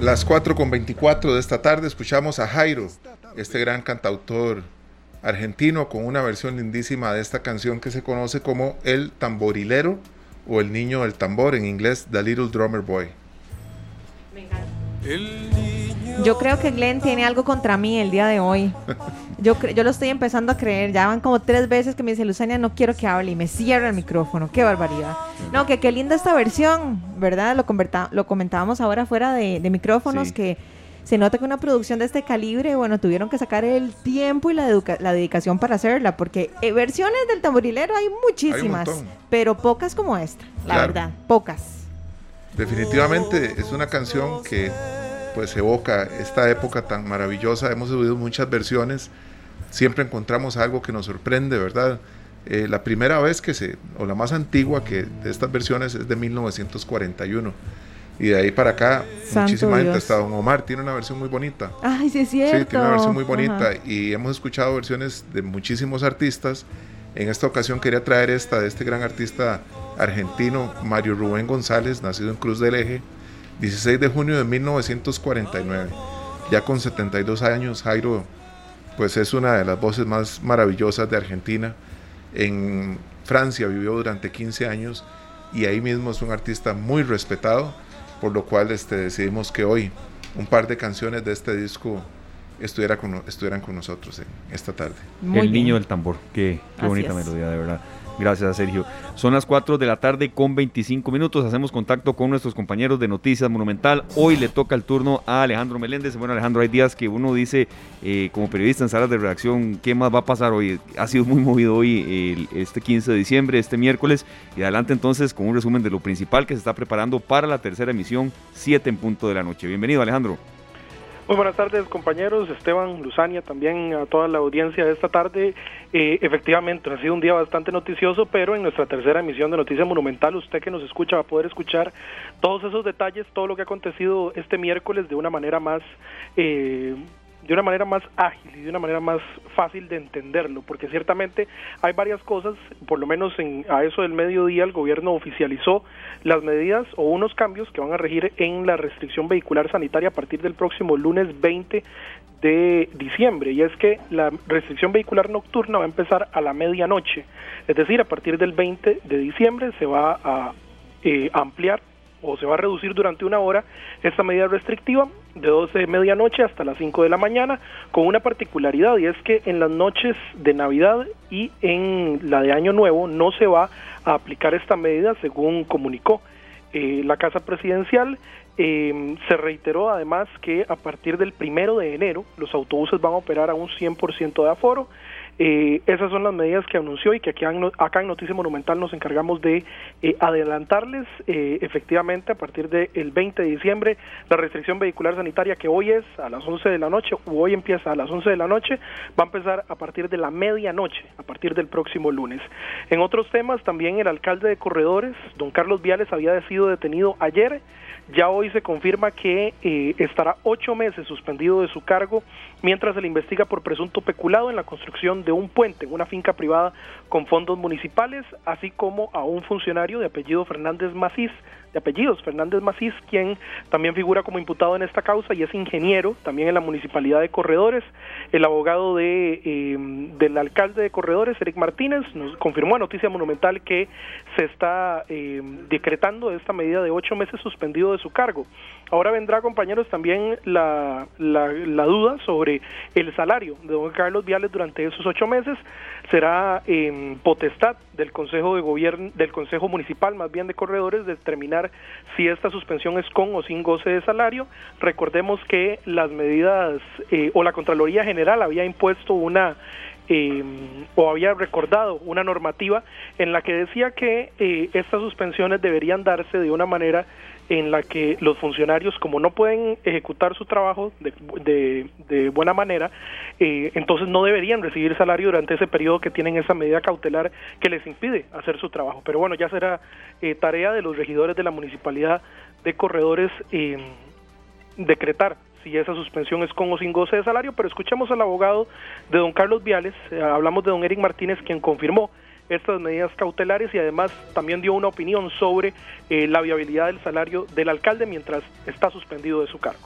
Las 4 con 24 de esta tarde escuchamos a Jairo, este gran cantautor argentino con una versión lindísima de esta canción que se conoce como El Tamborilero o El Niño del Tambor en inglés, The Little Drummer Boy. Yo creo que Glenn tiene algo contra mí el día de hoy. Yo, yo lo estoy empezando a creer. Ya van como tres veces que me dice, Luzania, no quiero que hable y me cierra el micrófono. Qué barbaridad. No, que qué linda esta versión, ¿verdad? Lo, lo comentábamos ahora fuera de, micrófonos, que se nota que una producción de este calibre, bueno, tuvieron que sacar el tiempo y la, la dedicación para hacerla, porque eh, versiones del tamborilero hay muchísimas, pero pocas como esta, la verdad, pocas. Definitivamente es una canción que pues evoca esta época tan maravillosa, hemos oído muchas versiones, siempre encontramos algo que nos sorprende, ¿verdad? Eh, la primera vez que se, o la más antigua que de estas versiones es de 1941. Y de ahí para acá, muchísima gente, hasta Don Omar tiene una versión muy bonita. Ay, sí es cierto. Sí, tiene una versión muy bonita. Y hemos escuchado versiones de muchísimos artistas. En esta ocasión quería traer esta de este gran artista argentino, Mario Rubén González, nacido en Cruz del Eje, 16 de junio de 1949. Ya con 72 años, Jairo, pues es una de las voces más maravillosas de Argentina. En Francia vivió durante 15 años y ahí mismo es un artista muy respetado por lo cual este, decidimos que hoy un par de canciones de este disco estuviera con, estuvieran con nosotros en esta tarde. el niño del tambor, qué, qué bonita melodía, de verdad. Gracias, Sergio. Son las 4 de la tarde con 25 minutos. Hacemos contacto con nuestros compañeros de Noticias Monumental. Hoy le toca el turno a Alejandro Meléndez. Bueno, Alejandro, hay días que uno dice, eh, como periodista en salas de redacción, ¿qué más va a pasar hoy? Ha sido muy movido hoy este 15 de diciembre, este miércoles. Y adelante entonces con un resumen de lo principal que se está preparando para la tercera emisión, 7 en punto de la noche. Bienvenido, Alejandro. Muy buenas tardes compañeros, Esteban, Luzania, también a toda la audiencia de esta tarde. Eh, efectivamente, ha sido un día bastante noticioso, pero en nuestra tercera emisión de Noticias Monumental, usted que nos escucha va a poder escuchar todos esos detalles, todo lo que ha acontecido este miércoles de una manera más eh, de una manera más ágil y de una manera más fácil de entenderlo, porque ciertamente hay varias cosas, por lo menos en, a eso del mediodía el gobierno oficializó las medidas o unos cambios que van a regir en la restricción vehicular sanitaria a partir del próximo lunes 20 de diciembre, y es que la restricción vehicular nocturna va a empezar a la medianoche, es decir, a partir del 20 de diciembre se va a eh, ampliar o se va a reducir durante una hora esta medida restrictiva de 12 de medianoche hasta las 5 de la mañana, con una particularidad y es que en las noches de Navidad y en la de Año Nuevo no se va a aplicar esta medida según comunicó eh, la Casa Presidencial. Eh, se reiteró además que a partir del primero de enero los autobuses van a operar a un 100% de aforo eh, esas son las medidas que anunció y que aquí acá en Noticia Monumental nos encargamos de eh, adelantarles eh, efectivamente a partir del 20 de diciembre la restricción vehicular sanitaria que hoy es a las 11 de la noche o hoy empieza a las 11 de la noche va a empezar a partir de la medianoche, a partir del próximo lunes. En otros temas también el alcalde de Corredores, don Carlos Viales, había sido detenido ayer ya hoy se confirma que eh, estará ocho meses suspendido de su cargo mientras se le investiga por presunto peculado en la construcción de un puente en una finca privada con fondos municipales, así como a un funcionario de apellido Fernández Macís, de apellidos Fernández Macís, quien también figura como imputado en esta causa y es ingeniero también en la municipalidad de Corredores. El abogado de, em, del alcalde de Corredores, Eric Martínez, nos confirmó a Noticia Monumental que se está em, decretando esta medida de ocho meses suspendido de su cargo. Ahora vendrá, compañeros, también la, duda sobre el salario de don Carlos Viales durante esos ocho meses. Será en potestad del Consejo de Gobierno, del Consejo Municipal, más bien de Corredores, determinar si esta suspensión es con o sin goce de salario. Recordemos que las medidas eh, o la Contraloría General había impuesto una eh, o había recordado una normativa en la que decía que eh, estas suspensiones deberían darse de una manera en la que los funcionarios, como no pueden ejecutar su trabajo de, de, buena manera, eh, entonces no deberían recibir salario durante ese periodo que tienen esa medida cautelar que les impide hacer su trabajo. Pero bueno, ya será eh, tarea de los regidores de la municipalidad de corredores eh, decretar si esa suspensión es con o sin goce de salario, pero escuchemos al abogado de don Carlos Viales, hablamos de don Eric Martínez, quien confirmó estas medidas cautelares y además también dio una opinión sobre eh, la viabilidad del salario del alcalde mientras está suspendido de su cargo.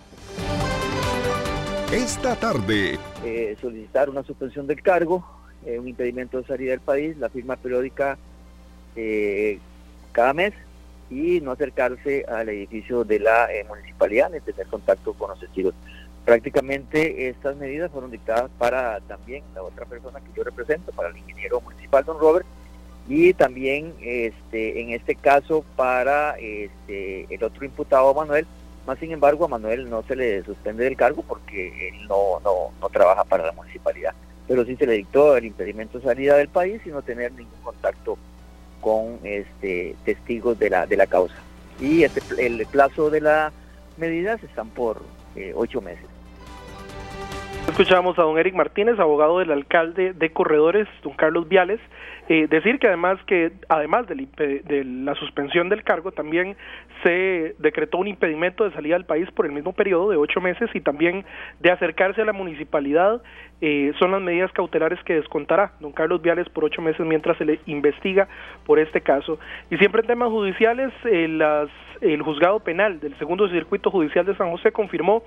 Esta tarde. Eh, solicitar una suspensión del cargo, eh, un impedimento de salida del país, la firma periódica cada mes y no acercarse al edificio de la municipalidad ni tener contacto con los testigos. Prácticamente estas medidas fueron dictadas para también la otra persona que yo represento, para el ingeniero municipal don Robert, y también este, en este caso para este, el otro imputado Manuel, Más sin embargo, a Manuel no se le suspende del cargo porque él no, no, no trabaja para la municipalidad. Pero sí se le dictó el impedimento de salida del país y no tener ningún contacto con este, testigos de la, de la causa. Y este, el plazo de las medidas están por eh, ocho meses. Escuchamos a don Eric Martínez, abogado del alcalde de Corredores, don Carlos Viales, eh, decir que además que además de la suspensión del cargo también se decretó un impedimento de salida del país por el mismo periodo de ocho meses y también de acercarse a la municipalidad eh, son las medidas cautelares que descontará don Carlos Viales por ocho meses mientras se le investiga por este caso. Y siempre en temas judiciales eh, el juzgado penal del segundo circuito judicial de San José confirmó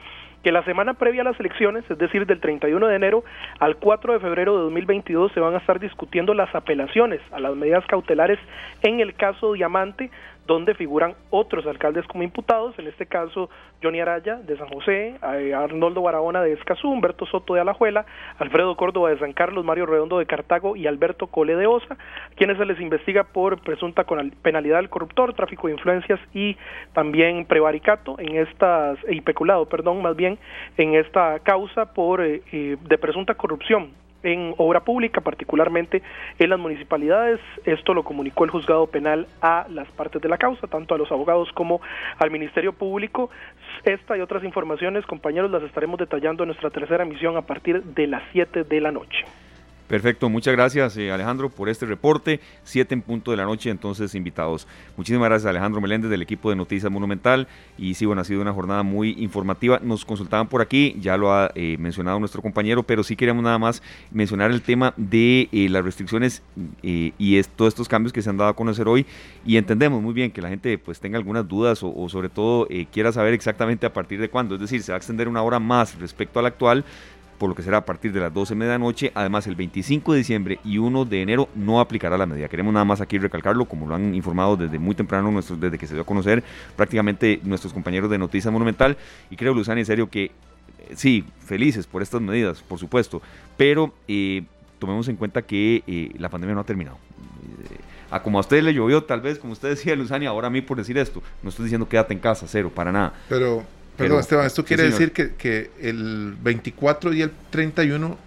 que la semana previa a las elecciones, es decir, del 31 de enero al 4 de febrero de 2022, se van a estar discutiendo las apelaciones a las medidas cautelares en el caso Diamante, donde figuran otros alcaldes como imputados, en este caso Johnny Araya de San José, eh, Arnoldo Barahona de Escazú, Humberto Soto de Alajuela, Alfredo Córdoba de San Carlos, Mario Redondo de Cartago y Alberto Cole de Osa, quienes se les investiga por presunta penalidad del corruptor, tráfico de influencias y también prevaricato en estas, y peculado, perdón, más bien en esta causa por eh, eh, de presunta corrupción en obra pública, particularmente en las municipalidades. Esto lo comunicó el juzgado penal a las partes de la causa, tanto a los abogados como al Ministerio Público. Esta y otras informaciones, compañeros, las estaremos detallando en nuestra tercera emisión a partir de las 7 de la noche. Perfecto, muchas gracias eh, Alejandro por este reporte. Siete en punto de la noche, entonces invitados. Muchísimas gracias Alejandro Meléndez del equipo de Noticias Monumental. Y sí, bueno, ha sido una jornada muy informativa. Nos consultaban por aquí, ya lo ha eh, mencionado nuestro compañero, pero sí queríamos nada más mencionar el tema de eh, las restricciones y todos estos cambios que se han dado a conocer hoy. Y entendemos muy bien que la gente pues tenga algunas dudas o, o sobre todo quiera saber exactamente a partir de cuándo. Es decir, se va a extender una hora más respecto al actual por lo que será a partir de las 12 de medianoche. Además, el 25 de diciembre y 1 de enero no aplicará la medida. Queremos nada más aquí recalcarlo, como lo han informado desde muy temprano, nuestros, desde que se dio a conocer prácticamente nuestros compañeros de Noticias Monumental. Y creo, Luzani, en serio que eh, sí, felices por estas medidas, por supuesto, pero eh, tomemos en cuenta que eh, la pandemia no ha terminado. a como a usted le llovió, tal vez, como usted decía, Luzani, ahora a mí por decir esto, no estoy diciendo quédate en casa, cero, para nada. Pero Perdón, Esteban, esto quiere decir que, que, el 24 y el 31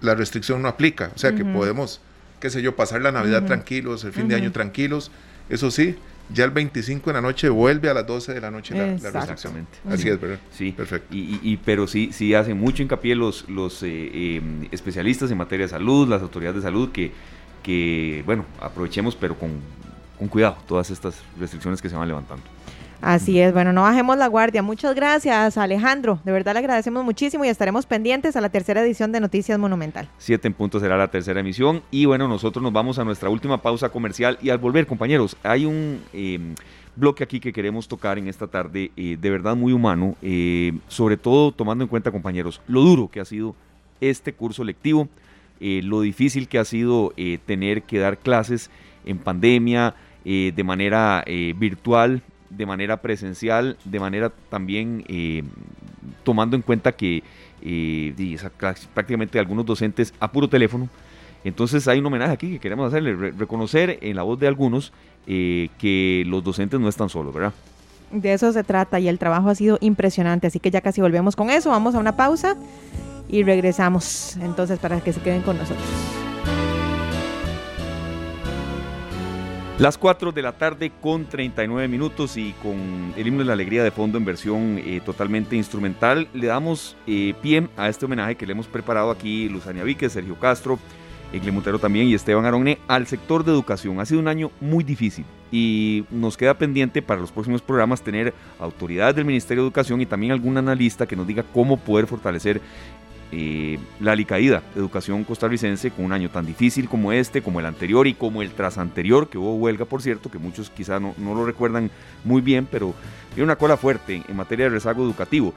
la restricción no aplica. O sea, que podemos, qué sé yo, pasar la Navidad tranquilos, el fin de año tranquilos. Eso sí, ya el 25 en la noche vuelve a las 12 de la noche la, la restricción. Así es, ¿verdad? Sí, perfecto. Y, y, pero sí, sí hacen mucho hincapié los, los eh, em, especialistas en materia de salud, las autoridades de salud, que, que bueno, aprovechemos, pero con, con cuidado, todas estas restricciones que se van levantando. Así es, bueno, no bajemos la guardia. Muchas gracias, Alejandro. De verdad le agradecemos muchísimo y estaremos pendientes a la tercera edición de Noticias Monumental. Siete en punto será la tercera emisión. Y bueno, nosotros nos vamos a nuestra última pausa comercial. Y al volver, compañeros, hay un em, bloque aquí que queremos tocar en esta tarde, eh, de verdad muy humano, eh, sobre todo tomando en cuenta, compañeros, lo duro que ha sido este curso lectivo, eh, lo difícil que ha sido tener que dar clases en pandemia. de manera virtual, de manera presencial, de manera también eh, tomando en cuenta que eh, prácticamente algunos docentes a puro teléfono. Entonces hay un homenaje aquí que queremos hacerle, reconocer en la voz de algunos eh, que los docentes no están solos, ¿verdad? De eso se trata y el trabajo ha sido impresionante, así que ya casi volvemos con eso, vamos a una pausa y regresamos entonces para que se queden con nosotros. Las 4 de la tarde con 39 minutos y con el himno de la alegría de fondo en versión eh, totalmente instrumental, le damos eh, pie a este homenaje que le hemos preparado aquí Luzania Víquez, Sergio Castro, Egle Montero también y Esteban Aronne al sector de educación. Ha sido un año muy difícil y nos queda pendiente para los próximos programas tener autoridades del Ministerio de Educación y también algún analista que nos diga cómo poder fortalecer eh, la alicaída educación costarricense con un año tan difícil como este, como el anterior y como el tras anterior, que hubo huelga, por cierto, que muchos quizá no, lo recuerdan muy bien, pero tiene una cola fuerte en, materia de rezago educativo.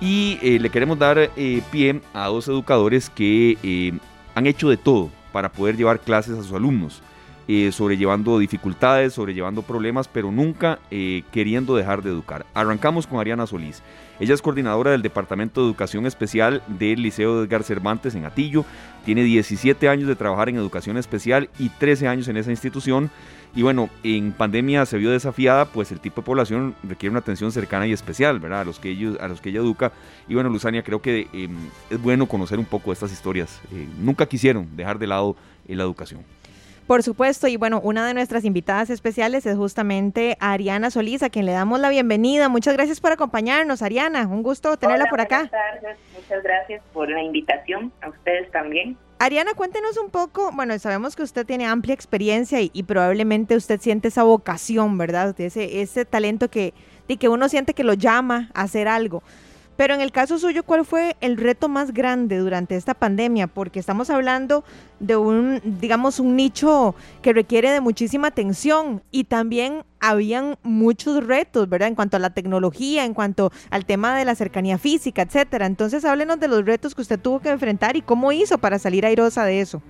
Y eh, le queremos dar eh, pie a dos educadores que han hecho de todo para poder llevar clases a sus alumnos. Eh, sobrellevando dificultades, sobrellevando problemas, pero nunca eh, queriendo dejar de educar. Arrancamos con Ariana Solís. Ella es coordinadora del Departamento de Educación Especial del Liceo Edgar Cervantes en Atillo. Tiene 17 años de trabajar en educación especial y 13 años en esa institución. Y bueno, en pandemia se vio desafiada, pues el tipo de población requiere una atención cercana y especial, ¿verdad? A los que, ellos, a los que ella educa. Y bueno, Luzania, creo que em, es bueno conocer un poco estas historias. Eh, nunca quisieron dejar de lado la educación. Por supuesto, y bueno, una de nuestras invitadas especiales es justamente Ariana Solís, a quien le damos la bienvenida. Muchas gracias por acompañarnos, Ariana. Un gusto tenerla por acá. Buenas tardes, muchas gracias por la invitación, a ustedes también. Ariana, cuéntenos un poco, bueno, sabemos que usted tiene amplia experiencia y, probablemente usted siente esa vocación, ¿verdad? Ese, ese talento que, de que uno siente que lo llama a hacer algo. Pero en el caso suyo, ¿cuál fue el reto más grande durante esta pandemia? Porque estamos hablando de un, digamos, un nicho que requiere de muchísima atención y también habían muchos retos, ¿verdad? En cuanto a la tecnología, en cuanto al tema de la cercanía física, etcétera. Entonces, háblenos de los retos que usted tuvo que enfrentar y cómo hizo para salir airosa de eso.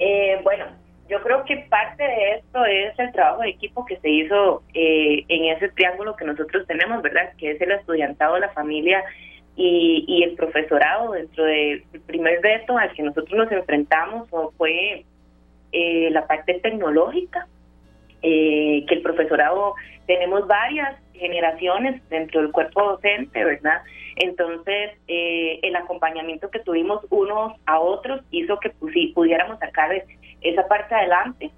Eh, bueno, yo creo que parte de esto es el trabajo de equipo que se hizo eh, en ese triángulo que nosotros tenemos, ¿verdad? Que es el estudiantado, la familia y, el profesorado. Dentro del primer reto al que nosotros nos enfrentamos fue eh, la parte tecnológica, eh, que el profesorado tenemos varias generaciones dentro del cuerpo docente, ¿verdad? Entonces, el acompañamiento que tuvimos unos a otros hizo que pudiéramos sacar esa parte adelante.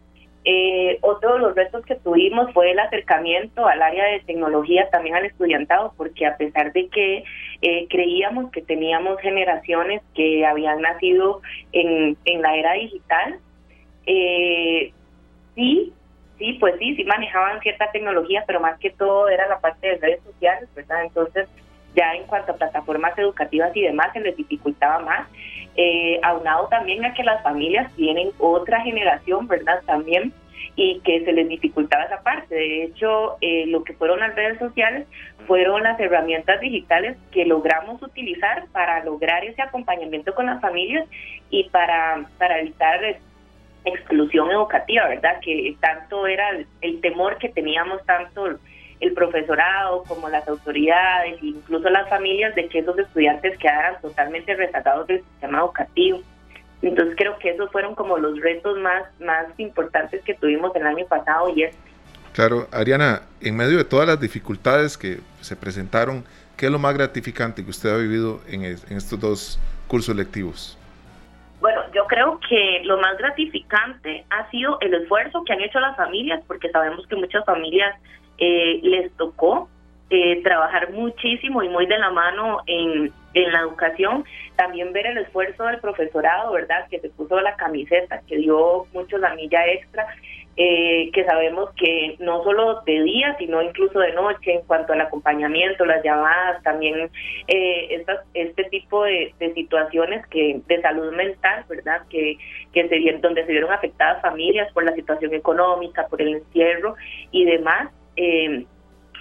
Eh, otro de los retos que tuvimos fue el acercamiento al área de tecnología, también al estudiantado, porque a pesar de que eh, creíamos que teníamos generaciones que habían nacido en, en la era digital, eh, sí, sí, pues sí, sí manejaban cierta tecnología, pero más que todo era la parte de redes sociales, ¿verdad? Entonces, ya en cuanto a plataformas educativas y demás, se les dificultaba más eh, aunado también a que las familias tienen otra generación, ¿verdad? También y que se les dificultaba esa parte. De hecho, eh, lo que fueron las redes sociales fueron las herramientas digitales que logramos utilizar para lograr ese acompañamiento con las familias y para, para evitar exclusión educativa, ¿verdad? Que tanto era el temor que teníamos tanto el profesorado, como las autoridades, incluso las familias, de que esos estudiantes quedaran totalmente rezagados del sistema educativo. Entonces creo que esos fueron como los retos más, más importantes que tuvimos el año pasado y es... Claro, Ariana, en medio de todas las dificultades que se presentaron, ¿qué es lo más gratificante que usted ha vivido en, en estos dos cursos lectivos? Bueno, yo creo que lo más gratificante ha sido el esfuerzo que han hecho las familias, porque sabemos que muchas familias eh, les tocó eh, trabajar muchísimo y muy de la mano en, en la educación, también ver el esfuerzo del profesorado, ¿verdad? Que se puso la camiseta, que dio mucho la milla extra, eh, que sabemos que no solo de día, sino incluso de noche, en cuanto al acompañamiento, las llamadas, también eh, estas, este tipo de, situaciones que de salud mental, ¿verdad? Que, que se donde se vieron afectadas familias por la situación económica, por el encierro y demás eh,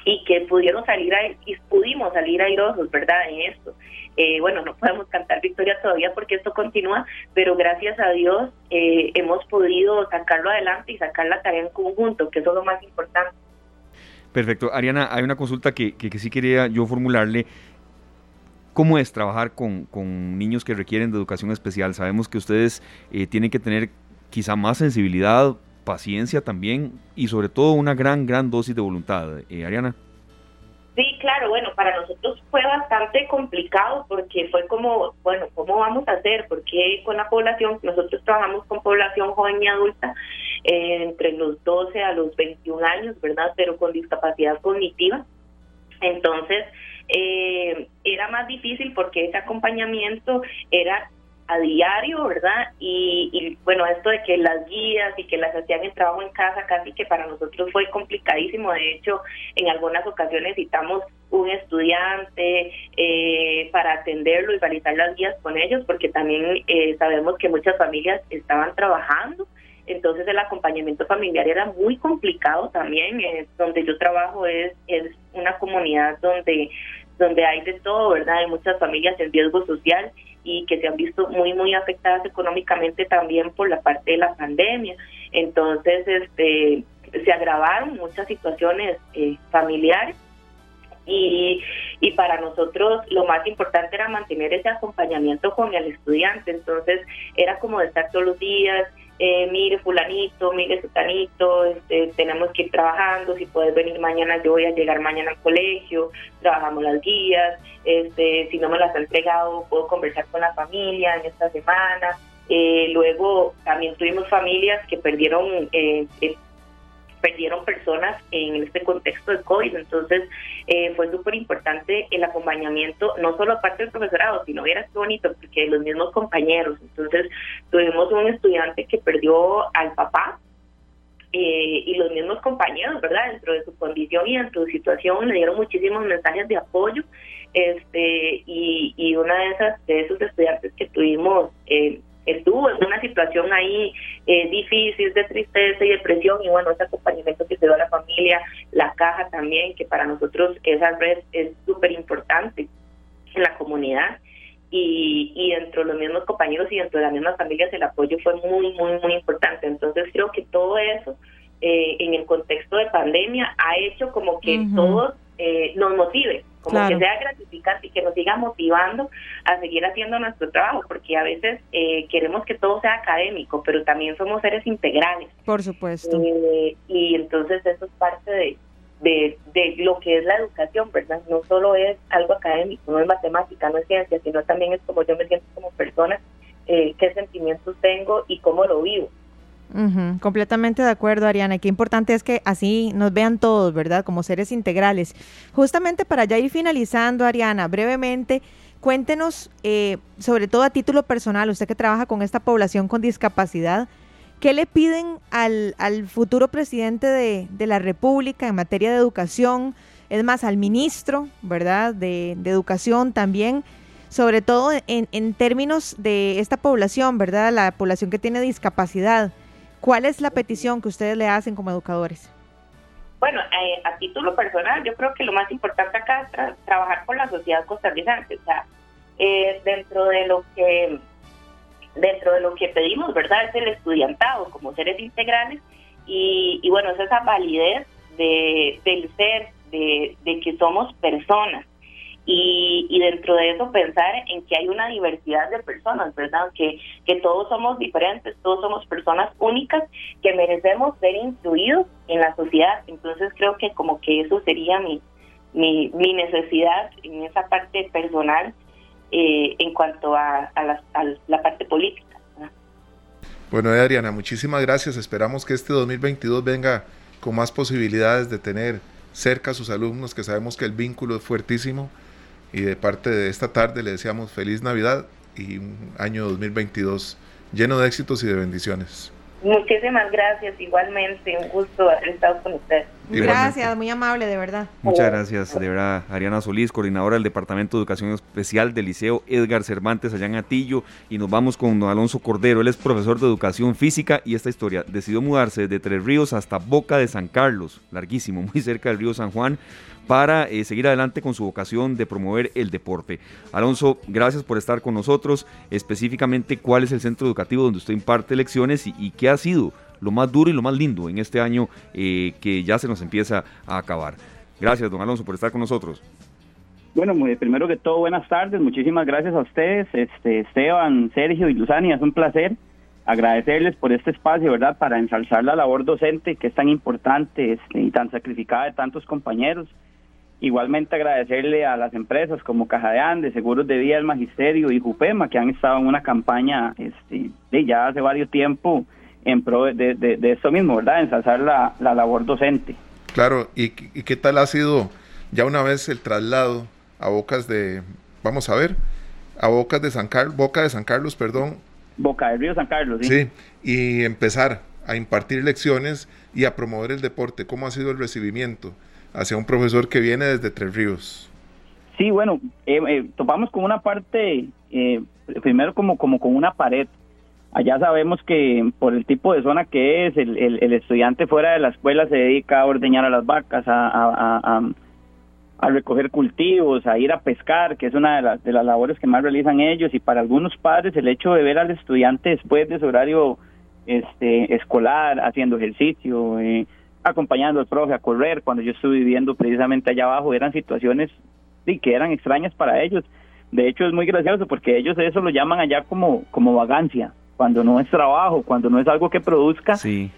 y que pudieron salir y pudimos salir airosos, ¿verdad? En esto. Eh, bueno, no podemos cantar victoria todavía porque esto continúa, pero gracias a Dios eh, hemos podido sacarlo adelante y sacar la tarea en conjunto, que eso es lo más importante. Perfecto. Ariana, hay una consulta que, que, sí quería yo formularle. ¿Cómo es trabajar con, con, niños que requieren de educación especial? Sabemos que ustedes eh, tienen que tener quizá más sensibilidad paciencia también y sobre todo una gran, gran dosis de voluntad. Eh, Ariana. Sí, claro, bueno, para nosotros fue bastante complicado porque fue como, bueno, ¿cómo vamos a hacer? Porque con la población, nosotros trabajamos con población joven y adulta eh, entre los 12 a los 21 años, ¿verdad? Pero con discapacidad cognitiva. Entonces, eh, era más difícil porque ese acompañamiento era a diario, ¿verdad? Y, bueno, esto de que las guías y que las hacían el trabajo en casa casi que para nosotros fue complicadísimo. De hecho, en algunas ocasiones necesitamos un estudiante eh, para atenderlo y realizar las guías con ellos, porque también eh, sabemos que muchas familias estaban trabajando. Entonces el acompañamiento familiar era muy complicado también. Eh, donde yo trabajo es, es una comunidad donde donde hay de todo, ¿verdad? Hay muchas familias en riesgo social y que se han visto muy, muy afectadas económicamente también por la parte de la pandemia. Entonces, este, se agravaron muchas situaciones eh, familiares y, y para nosotros lo más importante era mantener ese acompañamiento con el estudiante. Entonces, era como de estar todos los días, eh, mire fulanito, mire sutanito, este, tenemos que ir trabajando, si puedes venir mañana, yo voy a llegar mañana al colegio, trabajamos las guías, este, si no me las ha entregado, puedo conversar con la familia en esta semana. Eh, luego también tuvimos familias que perdieron eh, perdieron personas en este contexto de COVID. Entonces, eh, fue súper importante el acompañamiento, no solo aparte del profesorado, sino era bonito, porque los mismos compañeros. Entonces, tuvimos un estudiante que perdió al papá. Eh, y los mismos compañeros, ¿verdad? Dentro de su condición y dentro de su situación, le dieron muchísimos mensajes de apoyo. Este, y, y una de esas de esos estudiantes que tuvimos eh, estuvo en una situación ahí eh, difícil de tristeza y depresión y bueno, ese acompañamiento que se dio a la familia, la caja también, que para nosotros esa red es súper importante en la comunidad y, y dentro de los mismos compañeros y dentro de las mismas familias el apoyo fue muy, muy, muy importante. Entonces creo que todo eso eh, en el contexto de pandemia ha hecho como que todos eh, nos motive como que sea gratificante y que nos siga motivando a seguir haciendo nuestro trabajo, porque a veces eh, queremos que todo sea académico, pero también somos seres integrales. Por supuesto. Eh, y entonces eso es parte de, de, de, lo que es la educación, ¿verdad? No solo es algo académico, no es matemática, no es ciencia, sino también es como yo me siento como persona, eh, qué sentimientos tengo y cómo lo vivo. Completamente de acuerdo, Ariana. Qué importante es que así nos vean todos, ¿verdad? Como seres integrales. Justamente para ya ir finalizando, Ariana, brevemente, cuéntenos, eh, sobre todo a título personal, usted que trabaja con esta población con discapacidad, ¿qué le piden al, al futuro presidente de, la República en materia de educación? Es más, al ministro, ¿verdad? De, de educación también sobre todo en, términos de esta población, ¿verdad? La población que tiene discapacidad. ¿Cuál es la petición que ustedes le hacen como educadores? Bueno, eh, a título personal, yo creo que lo más importante acá es tra trabajar con la sociedad costarricense. O sea, eh, dentro de lo que dentro de lo que pedimos, ¿verdad? Es el estudiantado como seres integrales y, y bueno, es esa validez de, del ser, de, de que somos personas y, y, dentro de eso pensar en que hay una diversidad de personas, ¿verdad? Que, que todos somos diferentes, todos somos personas únicas que merecemos ser incluidos en la sociedad. Entonces creo que como que eso sería mi, mi, mi necesidad en esa parte personal eh, en cuanto a, a, la, a, la, parte política. Bueno, Adriana, muchísimas gracias. Esperamos que este 2022 venga con más posibilidades de tener cerca a sus alumnos, que sabemos que el vínculo es fuertísimo y de parte de esta tarde le deseamos feliz Navidad y un año 2022 lleno de éxitos y de bendiciones. Muchísimas gracias, igualmente, un gusto haber estado con usted. Gracias, muy amable, de verdad. Muchas gracias, de verdad, Ariana Solís, coordinadora del Departamento de Educación Especial del Liceo Edgar Cervantes allá en Atillo, y nos vamos con don Alonso Cordero, él es profesor de Educación Física y esta historia, decidió mudarse desde Tres Ríos hasta Boca de San Carlos, larguísimo, muy cerca del río San Juan, para eh, seguir adelante con su vocación de promover el deporte. Alonso, gracias por estar con nosotros. Específicamente, ¿cuál es el centro educativo donde usted imparte lecciones y, qué ha sido lo más duro y lo más lindo en este año eh, que ya se nos empieza a acabar? Gracias, don Alonso, por estar con nosotros. Bueno, primero que todo, buenas tardes. Muchísimas gracias a ustedes, este, Esteban, Sergio y Luzania. Es un placer agradecerles por este espacio, ¿verdad?, para ensalzar la labor docente que es tan importante este, y tan sacrificada de tantos compañeros. Igualmente agradecerle a las empresas como Caja de Andes, Seguros de Vida, el Magisterio y Jupema, que han estado en una campaña este, de ya hace varios tiempo en pro de, de, de esto mismo, ¿verdad? Ensalzar la, la labor docente. Claro, ¿Y, ¿y qué tal ha sido ya una vez el traslado a Bocas de, vamos a ver, a Bocas de San Carlos, Boca de San Carlos, perdón? Boca del Río San Carlos, sí. Sí, y empezar a impartir lecciones y a promover el deporte. ¿Cómo ha sido el recibimiento? Hacia un profesor que viene desde Tres Ríos. Sí, bueno, eh, eh, topamos con una parte, eh, primero como, como con una pared. Allá sabemos que por el tipo de zona que es, el, el, estudiante fuera de la escuela se dedica a ordeñar a las vacas, a, a, recoger cultivos, a ir a pescar, que es una de, las de las labores que más realizan ellos. Y para algunos padres el hecho de ver al estudiante después de su horario este, escolar, haciendo ejercicio, eh, acompañando al profe a correr. Cuando yo estuve viviendo precisamente allá abajo, eran situaciones sí, que eran extrañas para ellos. De hecho, es muy gracioso porque ellos eso lo llaman allá como, como vagancia, cuando no es trabajo, cuando no es algo que produzca. Sí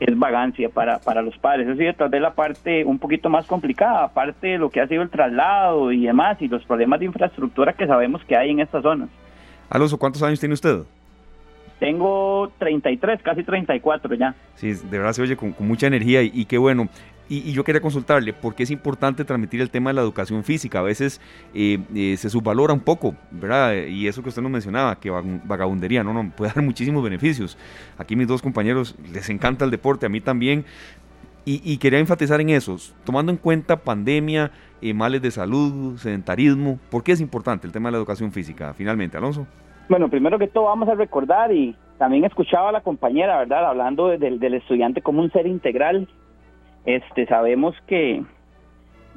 es vagancia para, para los padres. Eso sí, tal vez la parte un poquito más complicada, aparte de lo que ha sido el traslado y demás, y los problemas de infraestructura que sabemos que hay en estas zonas. Alonso, ¿cuántos años tiene usted? Tengo 33, casi 34 ya. Sí, de verdad se oye con, mucha energía y, qué bueno. Y, yo quería consultarle, ¿por qué es importante transmitir el tema de la educación física? A veces eh, eh, se subvalora un poco, ¿verdad? Y eso que usted nos mencionaba, que vagabundería, no, no, puede dar muchísimos beneficios. Aquí mis dos compañeros les encanta el deporte, a mí también. Y, quería enfatizar en eso, tomando en cuenta pandemia, eh, males de salud, sedentarismo, ¿por qué es importante el tema de la educación física? Finalmente, Alonso. Bueno, primero que todo vamos a recordar y también escuchaba a la compañera, ¿verdad? Hablando del estudiante como un ser integral este, sabemos que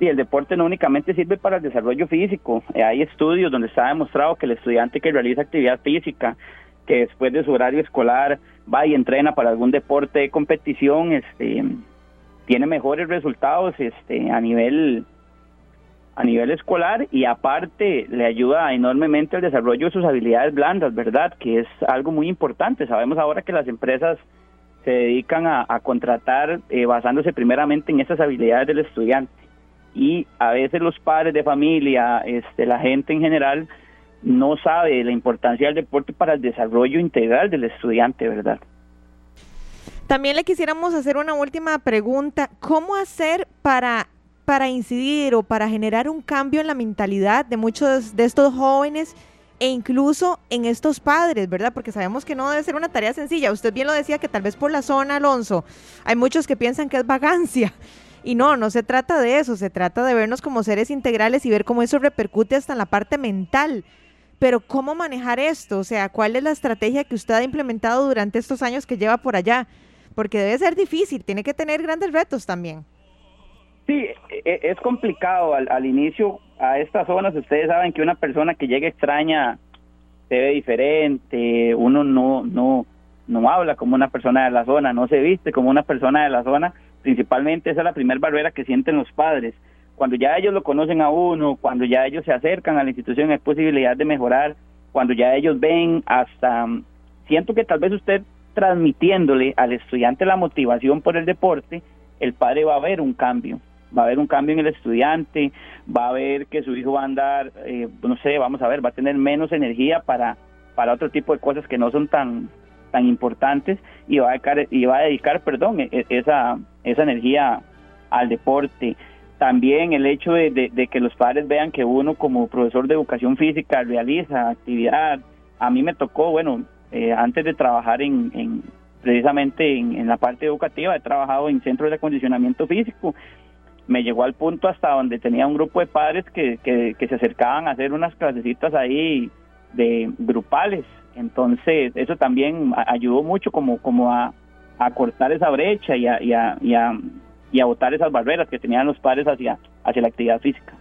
el deporte no únicamente sirve para el desarrollo físico, eh, hay estudios donde está demostrado que el estudiante que realiza actividad física, que después de su horario escolar va y entrena para algún deporte de competición, este, tiene mejores resultados este, a nivel a nivel escolar y aparte le ayuda enormemente al desarrollo de sus habilidades blandas, ¿verdad? Que es algo muy importante. Sabemos ahora que las empresas se dedican a, contratar eh, basándose primeramente en esas habilidades del estudiante. Y a veces los padres de familia, este, la gente en general, no sabe la importancia del deporte para el desarrollo integral del estudiante, ¿verdad? También le quisiéramos hacer una última pregunta. ¿Cómo hacer para, para incidir o para generar un cambio en la mentalidad de muchos de estos jóvenes? e incluso en estos padres, ¿verdad? Porque sabemos que no debe ser una tarea sencilla. Usted bien lo decía que tal vez por la zona, Alonso, hay muchos que piensan que es vagancia. Y no, no se trata de eso, se trata de vernos como seres integrales y ver cómo eso repercute hasta en la parte mental. Pero ¿cómo manejar esto? O sea, ¿cuál es la estrategia que usted ha implementado durante estos años que lleva por allá? Porque debe ser difícil, tiene que tener grandes retos también. Sí, e, e, es complicado al, al inicio a estas zonas. Ustedes saben que una persona que llega extraña se ve diferente, uno no no no habla como una persona de la zona, no se viste como una persona de la zona. Principalmente esa es la primera barrera que sienten los padres. Cuando ya ellos lo conocen a uno, cuando ya ellos se acercan a la institución, hay posibilidad de mejorar. Cuando ya ellos ven hasta, siento que tal vez usted transmitiéndole al estudiante la motivación por el deporte, el padre va a ver un cambio va a haber un cambio en el estudiante, va a ver que su hijo va a andar, eh, no sé, vamos a ver, va a tener menos energía para, para otro tipo de cosas que no son tan tan importantes y va a dedicar, y va a dedicar perdón, e, e, esa, esa energía al deporte. También el hecho de, que los padres vean que uno como profesor de educación física realiza actividad. A mí me tocó, bueno, eh, antes de trabajar en, en precisamente en, en, la parte educativa, he trabajado en centros de acondicionamiento físico me llegó al punto hasta donde tenía un grupo de padres que, que, se acercaban a hacer unas clasecitas ahí de grupales. Entonces, eso también ayudó mucho como, como a, cortar esa brecha y a, a, y, a, y a botar esas barreras que tenían los padres hacia, hacia la actividad física.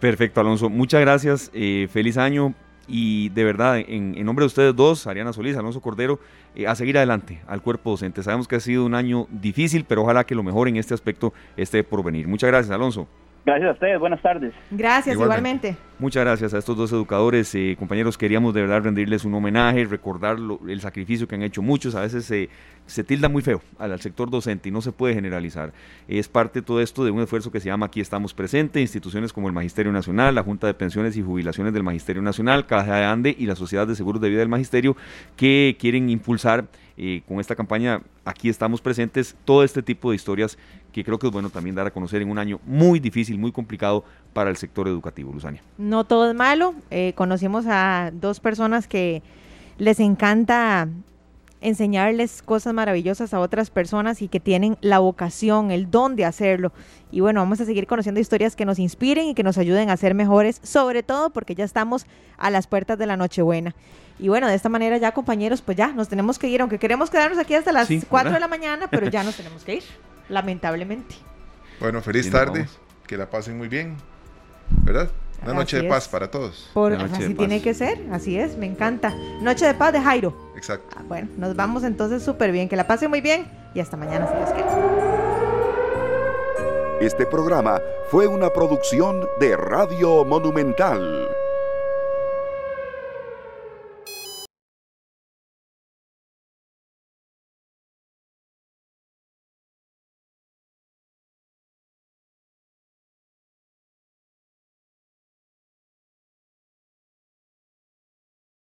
Perfecto, Alonso. Muchas gracias. Eh, feliz año y de verdad, en, nombre de ustedes dos, Ariana Solís, Alonso Cordero, eh, a seguir adelante al cuerpo docente. Sabemos que ha sido un año difícil, pero ojalá que lo mejor en este aspecto esté por venir. Muchas gracias, Alonso. Gracias a ustedes, buenas tardes. Gracias, igualmente. Muchas gracias a estos dos educadores, eh, compañeros. Queríamos de verdad rendirles un homenaje, recordar el sacrificio que han hecho muchos. A veces se, se tilda muy feo al, sector docente y no se puede generalizar. Es parte de todo esto de un esfuerzo que se llama Aquí estamos presentes, instituciones como el Magisterio Nacional, la Junta de Pensiones y Jubilaciones del Magisterio Nacional, Caja de Ande y la Sociedad de Seguros de Vida del Magisterio, que quieren impulsar eh, con esta campaña Aquí estamos presentes todo este tipo de historias que creo que es bueno también dar a conocer en un año muy difícil, muy complicado para el sector educativo, Luzania. No todo es malo, eh, conocimos a dos personas que les encanta enseñarles cosas maravillosas a otras personas y que tienen la vocación, el don de hacerlo. Y bueno, vamos a seguir conociendo historias que nos inspiren y que nos ayuden a ser mejores, sobre todo porque ya estamos a las puertas de la Nochebuena. Y bueno, de esta manera ya compañeros, pues ya nos tenemos que ir, aunque queremos quedarnos aquí hasta las 4 de la mañana, pero ya nos tenemos que ir lamentablemente. Bueno, feliz tarde, que la pasen muy bien, ¿verdad? Una noche Así de paz es. para todos. Por, así paz. tiene que ser, así es, me encanta. Noche de paz de Jairo. Exacto. Ah, bueno, nos vamos entonces súper bien. Que la pase muy bien y hasta mañana si Dios quiere. Este programa fue una producción de Radio Monumental.